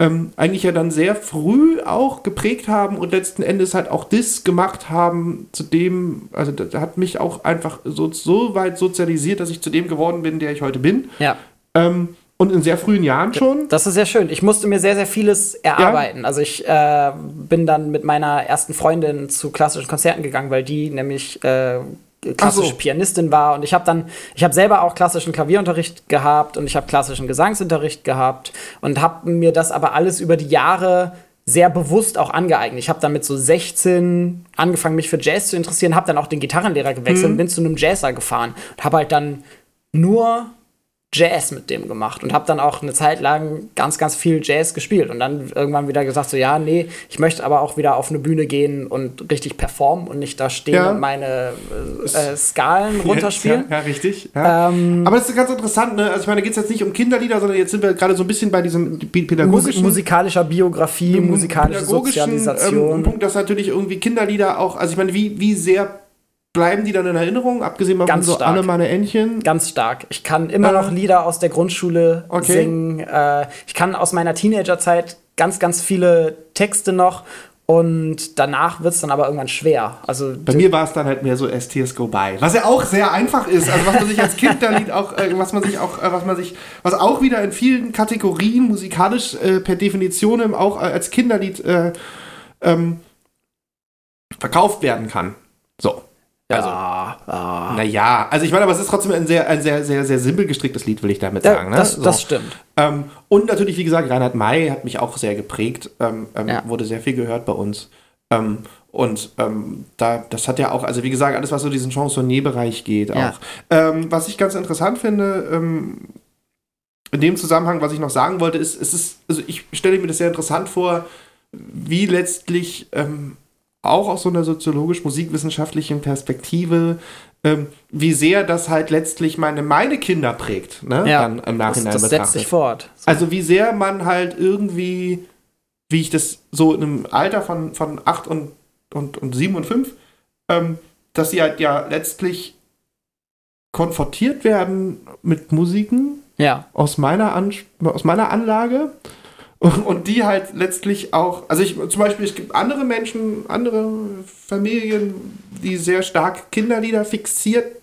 ähm, eigentlich ja dann sehr früh auch geprägt haben und letzten Endes halt auch das gemacht haben, zu dem, also das hat mich auch einfach so, so weit sozialisiert, dass ich zu dem geworden bin, der ich heute bin. Ja. Ähm, und in sehr frühen Jahren schon. Das ist sehr schön. Ich musste mir sehr, sehr vieles erarbeiten. Also ich äh, bin dann mit meiner ersten Freundin zu klassischen Konzerten gegangen, weil die nämlich äh, klassische so. Pianistin war. Und ich habe dann, ich habe selber auch klassischen Klavierunterricht gehabt und ich habe klassischen Gesangsunterricht gehabt und habe mir das aber alles über die Jahre sehr bewusst auch angeeignet. Ich habe dann mit so 16 angefangen, mich für Jazz zu interessieren, habe dann auch den Gitarrenlehrer gewechselt und bin zu einem Jazzer gefahren und habe halt dann nur Jazz mit dem gemacht und habe dann auch eine Zeit lang ganz, ganz viel Jazz gespielt und dann irgendwann wieder gesagt, so ja, nee, ich möchte aber auch wieder auf eine Bühne gehen und richtig performen und nicht da stehen Ja. und meine äh, äh, Skalen runterspielen. Ja, ja richtig. Ja. Ähm, Aber das ist ganz interessant, ne? Also ich meine, da geht es jetzt nicht um Kinderlieder, sondern jetzt sind wir gerade so ein bisschen bei diesem Mus pädagogischen musikalischer Biografie, musikalische pädagogischen, Sozialisation. Ähm, Punkt, dass natürlich irgendwie Kinderlieder auch, also ich meine, wie, wie sehr bleiben die dann in Erinnerung, abgesehen von so stark. alle meine Entchen? Ganz stark. Ich kann immer Äh, noch Lieder aus der Grundschule okay. singen. Äh, ich kann aus meiner Teenagerzeit ganz, ganz viele Texte noch. Und danach wird es dann aber irgendwann schwer. Also Bei mir war es dann halt mehr so STS Go By, was ja auch sehr einfach ist, also was man sich als Kinderlied auch, äh, was man sich auch, äh, was man sich, was auch wieder in vielen Kategorien musikalisch äh, per Definition auch äh, als Kinderlied äh, ähm, verkauft werden kann. So. Also, ja, ja. naja, also ich meine, aber es ist trotzdem ein sehr, ein sehr, sehr, sehr simpel gestricktes Lied, will ich damit Ja, sagen. Ne? das, So. das stimmt. Ähm, und natürlich, wie gesagt, Reinhard May hat mich auch sehr geprägt, ähm, ähm, Ja. wurde sehr viel gehört bei uns. Ähm, und ähm, da, das hat ja auch, also wie gesagt, alles, was so diesen Chansonnier-Bereich geht, Ja. auch. Ähm, was ich ganz interessant finde, in dem Zusammenhang, was ich noch sagen wollte, ist, es ist, also ich stelle mir das sehr interessant vor, wie letztlich auch aus so einer soziologisch-musikwissenschaftlichen Perspektive, ähm, wie sehr das halt letztlich meine, meine Kinder prägt, ne? Ja, Dann im das, Nachhinein das setzt betrachtet. sich fort. Also wie sehr man halt irgendwie, wie ich das so in einem Alter von, von 8 und, und, und 7 und 5, ähm, dass sie halt ja letztlich konfrontiert werden mit Musiken Ja, aus meiner, An aus meiner Anlage und, die halt letztlich auch, also ich zum Beispiel, es gibt andere Menschen, andere Familien, die sehr stark Kinderlieder fixiert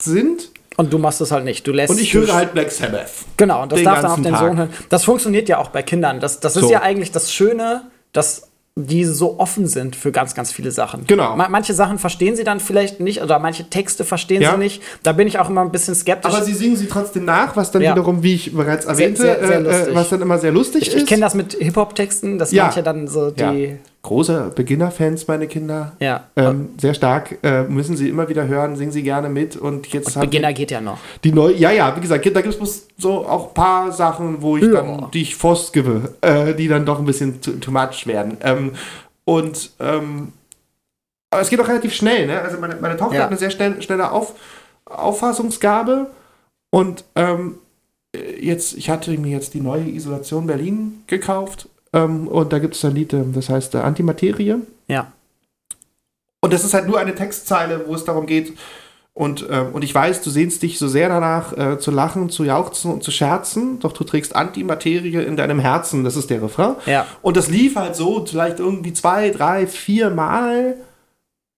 sind und du machst es halt nicht. Du lässt und ich höre halt Black Sabbath. Genau, und das darf dann auf den Tag. Sohn hören. Das funktioniert ja auch bei Kindern. Das, das ist So. ja eigentlich das Schöne, dass die so offen sind für ganz, ganz viele Sachen. Genau. Ma manche Sachen verstehen sie dann vielleicht nicht oder manche Texte verstehen Ja. sie nicht. Da bin ich auch immer ein bisschen skeptisch. Aber sie singen sie trotzdem nach, was dann Ja. wiederum, wie ich bereits erwähnte, sehr, sehr äh, lustig. äh, was dann immer sehr lustig ich ist. ich kenne das mit Hip-Hop-Texten, dass Ja. manche dann so die. Große Beginner-Fans, meine Kinder. Ja. Ähm, sehr stark, äh, müssen sie immer wieder hören, singen sie gerne mit und jetzt haben Beginner geht ja noch. die neue, ja, ja, wie gesagt, da gibt es so auch ein paar Sachen, wo ich Ja. dann, die ich Forst gebe, äh, die dann doch ein bisschen too, too much werden. Ähm, und, ähm, aber es geht auch relativ schnell, ne? Also meine, meine Tochter Ja. hat eine sehr schnell, schnelle Auf, Auffassungsgabe und ähm, jetzt, ich hatte mir jetzt die neue Isolation Berlin gekauft ähm, und da gibt es ein Lied, das heißt äh, Antimaterie. Ja. Und das ist halt nur eine Textzeile, wo es darum geht. Und, ähm, und ich weiß, du sehnst dich so sehr danach, äh, zu lachen, zu jauchzen und zu scherzen, doch du trägst Antimaterie in deinem Herzen, das ist der Refrain. Ja. Und das lief halt so, vielleicht irgendwie zwei, drei, vier Mal.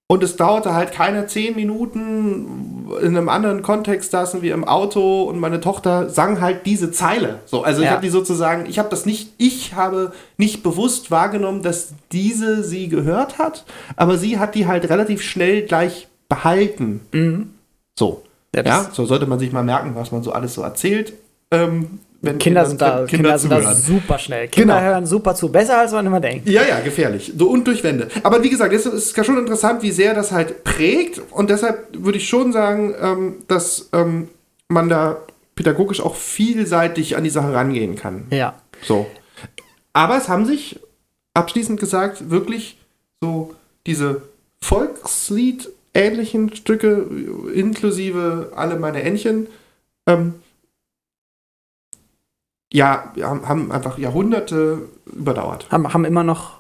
Und es dauerte halt keine zehn Minuten. In einem anderen Kontext saßen wir im Auto und meine Tochter sang halt diese Zeile. So, also ich Ja. habe die sozusagen, ich habe das nicht, ich habe nicht bewusst wahrgenommen, dass diese sie gehört hat, aber sie hat die halt relativ schnell gleich behalten. Mhm. So. Ja, Ja, so sollte man sich mal merken, was man so alles so erzählt. Ähm, wenn Kinder sind da, wenn Kinder sind da super schnell. Kinder Genau. hören super zu. Besser als man immer denkt. Ja, ja, gefährlich. So und durch Wände. Aber wie gesagt, es ist ja schon interessant, wie sehr das halt prägt. Und deshalb würde ich schon sagen, ähm, dass ähm, man da pädagogisch auch vielseitig an die Sache rangehen kann. Ja. So. Aber es haben sich, abschließend gesagt, wirklich so diese Volkslied-ähnlichen Stücke, inklusive alle meine Entchen, ähm, ja, haben, haben einfach Jahrhunderte überdauert. Haben, haben immer noch.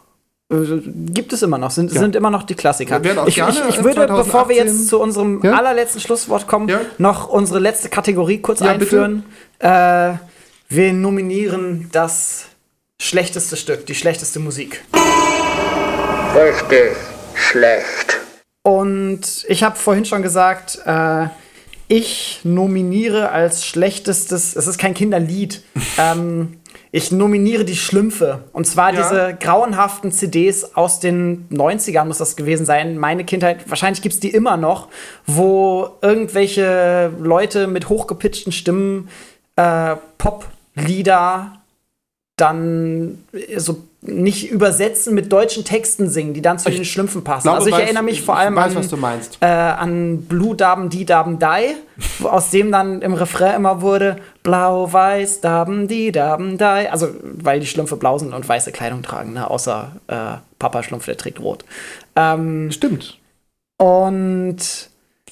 äh, Gibt es immer noch, sind, Ja. sind immer noch die Klassiker. Wir werden auch Ich, gerne ich, ich würde, bevor wir 2018 jetzt zu unserem Ja? allerletzten Schlusswort kommen, Ja? noch unsere letzte Kategorie kurz Ja, einführen. Äh, wir nominieren das schlechteste Stück, die schlechteste Musik. Richtig schlecht. Und ich habe vorhin schon gesagt, äh, ich nominiere als schlechtestes, es ist kein Kinderlied, ähm, ich nominiere die Schlümpfe. Und zwar Ja. diese grauenhaften CDs aus den 90ern muss das gewesen sein. Meine Kindheit, wahrscheinlich gibt es die immer noch, wo irgendwelche Leute mit hochgepitchten Stimmen äh, Poplieder dann so nicht übersetzen mit deutschen Texten singen, die dann zu Ich den Schlümpfen passen. glaube, also ich weiß- erinnere mich ich vor allem weiß, an, was du meinst. Äh, an Blue Daben Di Daben Dai, wo- aus dem dann im Refrain immer wurde Blau, Weiß, Daben Di Daben Dai. Also weil die Schlümpfe blau sind und weiße Kleidung tragen, ne? außer äh, Papa Schlumpf, der trägt rot. Ähm, Stimmt. und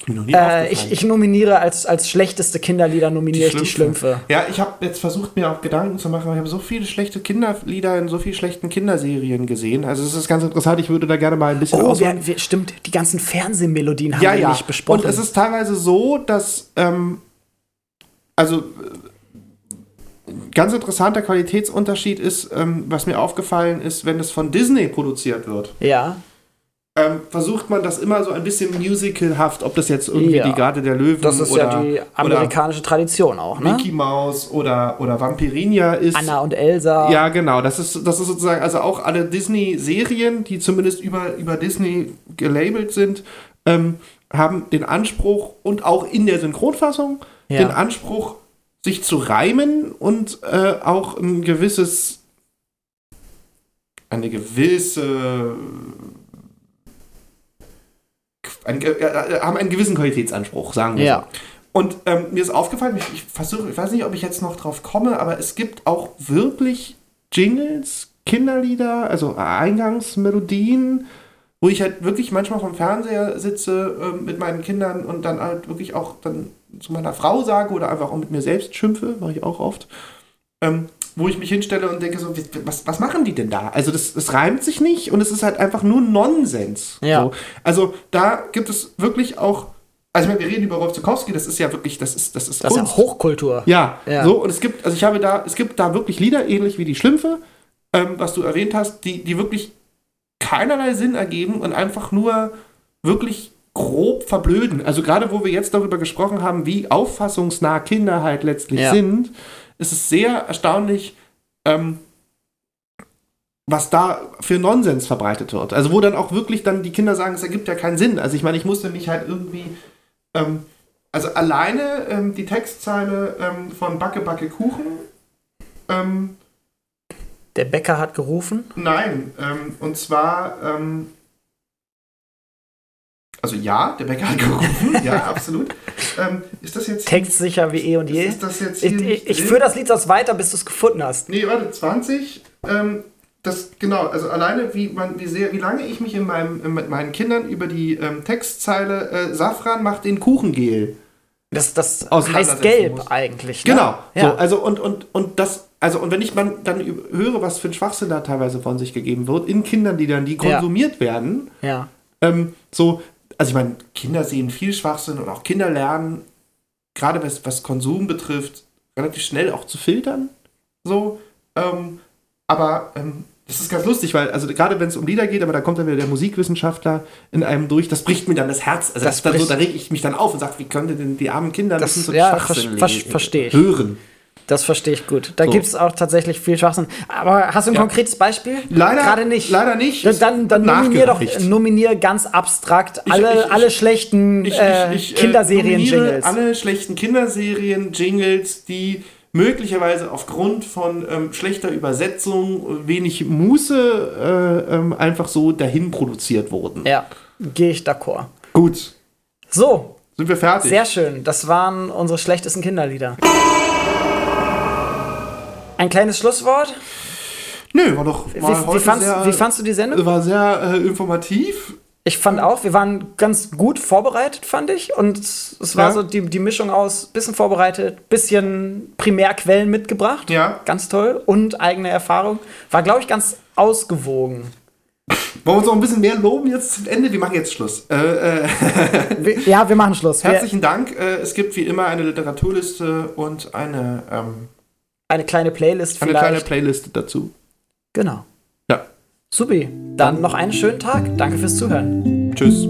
Äh, ich, ich nominiere als, als schlechteste Kinderlieder nominiere ich die Schlümpfe. Ja, ich habe jetzt versucht, mir auch Gedanken zu machen. Ich habe so viele schlechte Kinderlieder in so vielen schlechten Kinderserien gesehen. Also es ist ganz interessant. Ich würde da gerne mal ein bisschen Oh, wir, wir, stimmt, die ganzen Fernsehmelodien haben ja, wir ja. nicht besprochen. Und es ist teilweise so, dass ähm, also äh, ganz interessanter Qualitätsunterschied ist, ähm, was mir aufgefallen ist, wenn es von Disney produziert wird. ja, Ähm, versucht man das immer so ein bisschen musicalhaft, ob das jetzt irgendwie Ja. die Garde der Löwen das ist oder, ja die amerikanische Tradition auch, oder ne? Mickey Mouse oder, oder Vampirinia ist. Anna und Elsa. Ja, genau. Das ist, das ist sozusagen, also auch alle Disney-Serien, die zumindest über, über Disney gelabelt sind, ähm, haben den Anspruch und auch in der Synchronfassung Ja. den Anspruch, sich zu reimen und äh, auch ein gewisses, eine gewisse, ein, äh, haben einen gewissen Qualitätsanspruch, sagen wir so. Ja. Und ähm, mir ist aufgefallen, ich, ich versuche, ich weiß nicht, ob ich jetzt noch drauf komme, aber es gibt auch wirklich Jingles, Kinderlieder, also Eingangsmelodien, wo ich halt wirklich manchmal vom Fernseher sitze ähm, mit meinen Kindern und dann halt wirklich auch dann zu meiner Frau sage oder einfach auch mit mir selbst schimpfe, mache ich auch oft, ähm, wo ich mich hinstelle und denke so, was, was machen die denn da? Also das, das reimt sich nicht und es ist halt einfach nur Nonsens. Ja. So. Also da gibt es wirklich auch, also ich meine, wir reden über Rolf Zukowski, das ist ja wirklich, das ist, das ist Das ist ja. Hochkultur. Ja, Ja. so und es gibt, also ich habe da, es gibt da wirklich Lieder, ähnlich wie die Schlümpfe, ähm, was du erwähnt hast, die, die wirklich keinerlei Sinn ergeben und einfach nur wirklich grob verblöden. Also gerade wo wir jetzt darüber gesprochen haben, wie auffassungsnah Kinder halt letztlich Ja. sind, ist es sehr erstaunlich, ähm, was da für Nonsens verbreitet wird. Also wo dann auch wirklich dann die Kinder sagen, es ergibt ja keinen Sinn. Also ich meine, ich musste mich halt irgendwie, ähm, also alleine ähm, die Textzeile ähm, von Backe, Backe, Kuchen, ähm, Der Bäcker hat gerufen. Nein, ähm, und zwar, ähm, also ja, der Bäcker hat gerufen, ja, absolut. Ähm, ist das jetzt Textsicher wie eh und je. Ist das jetzt Ich, ich, ich führe das Lied sonst weiter, bis du es gefunden hast. Nee, warte, 20. Ähm, das, genau, also alleine, wie, man, wie, sehr, wie lange ich mich in meinem, äh, mit meinen Kindern über die ähm, Textzeile äh, Safran macht den Kuchengel. Das, das heißt gelb muss. eigentlich. Ne? Genau. Ja. So, also und, und, und das, also und wenn ich man dann höre, was für ein Schwachsinn da teilweise von sich gegeben wird, in Kinderliedern, die Ja. konsumiert werden, ja. ähm, so, also ich meine, Kinder sehen viel Schwachsinn und auch Kinder lernen, gerade was, was Konsum betrifft, relativ schnell auch zu filtern. So, ähm, aber ähm, das ist ganz lustig, weil, also gerade wenn es um Lieder geht, aber da kommt dann wieder der Musikwissenschaftler in einem durch, das bricht mir dann das Herz. Also Das das, so, da reg ich mich dann auf und sage, wie können denn die armen Kinder Das- so ja, Schwachsinn ver- ver- le- versteh ich. hören? Das verstehe ich gut. Da So. gibt es auch tatsächlich viel Schwachsinn. Aber hast du ein Ja. konkretes Beispiel? Leider Gerade nicht. Leider nicht. Dann, dann, dann nominier doch nominier ganz abstrakt alle, ich- ich- alle schlechten Ich, äh, ich, ich, äh, Kinderserien-Jingles. alle schlechten Kinderserien-Jingles, die möglicherweise aufgrund von ähm, schlechter Übersetzung, wenig Muße äh, ähm, einfach so dahin produziert wurden. ja, gehe ich d'accord. Gut, So, sind wir fertig. sehr schön. Das waren unsere schlechtesten Kinderlieder. Ein kleines Schlusswort. Nö, war doch Wie, war wie, heute fandst, sehr, wie fandst du die Sendung? war sehr äh, informativ. Ich fand auch, wir waren ganz gut vorbereitet, fand ich. Und es war Ja. so die, die Mischung aus bisschen vorbereitet, bisschen Primärquellen mitgebracht. Ja. Ganz toll. Und eigene Erfahrung. War, glaube ich, ganz ausgewogen. Wollen wir uns noch ein bisschen mehr loben jetzt zum Ende? Wir machen jetzt Schluss. Äh, äh, Ja, wir machen Schluss. Herzlichen Dank. Äh, es gibt wie immer eine Literaturliste und eine, ähm, eine kleine Playlist eine vielleicht. kleine Playlist dazu. genau. Ja. Supi. Dann noch einen schönen Tag. Danke fürs Zuhören. Tschüss.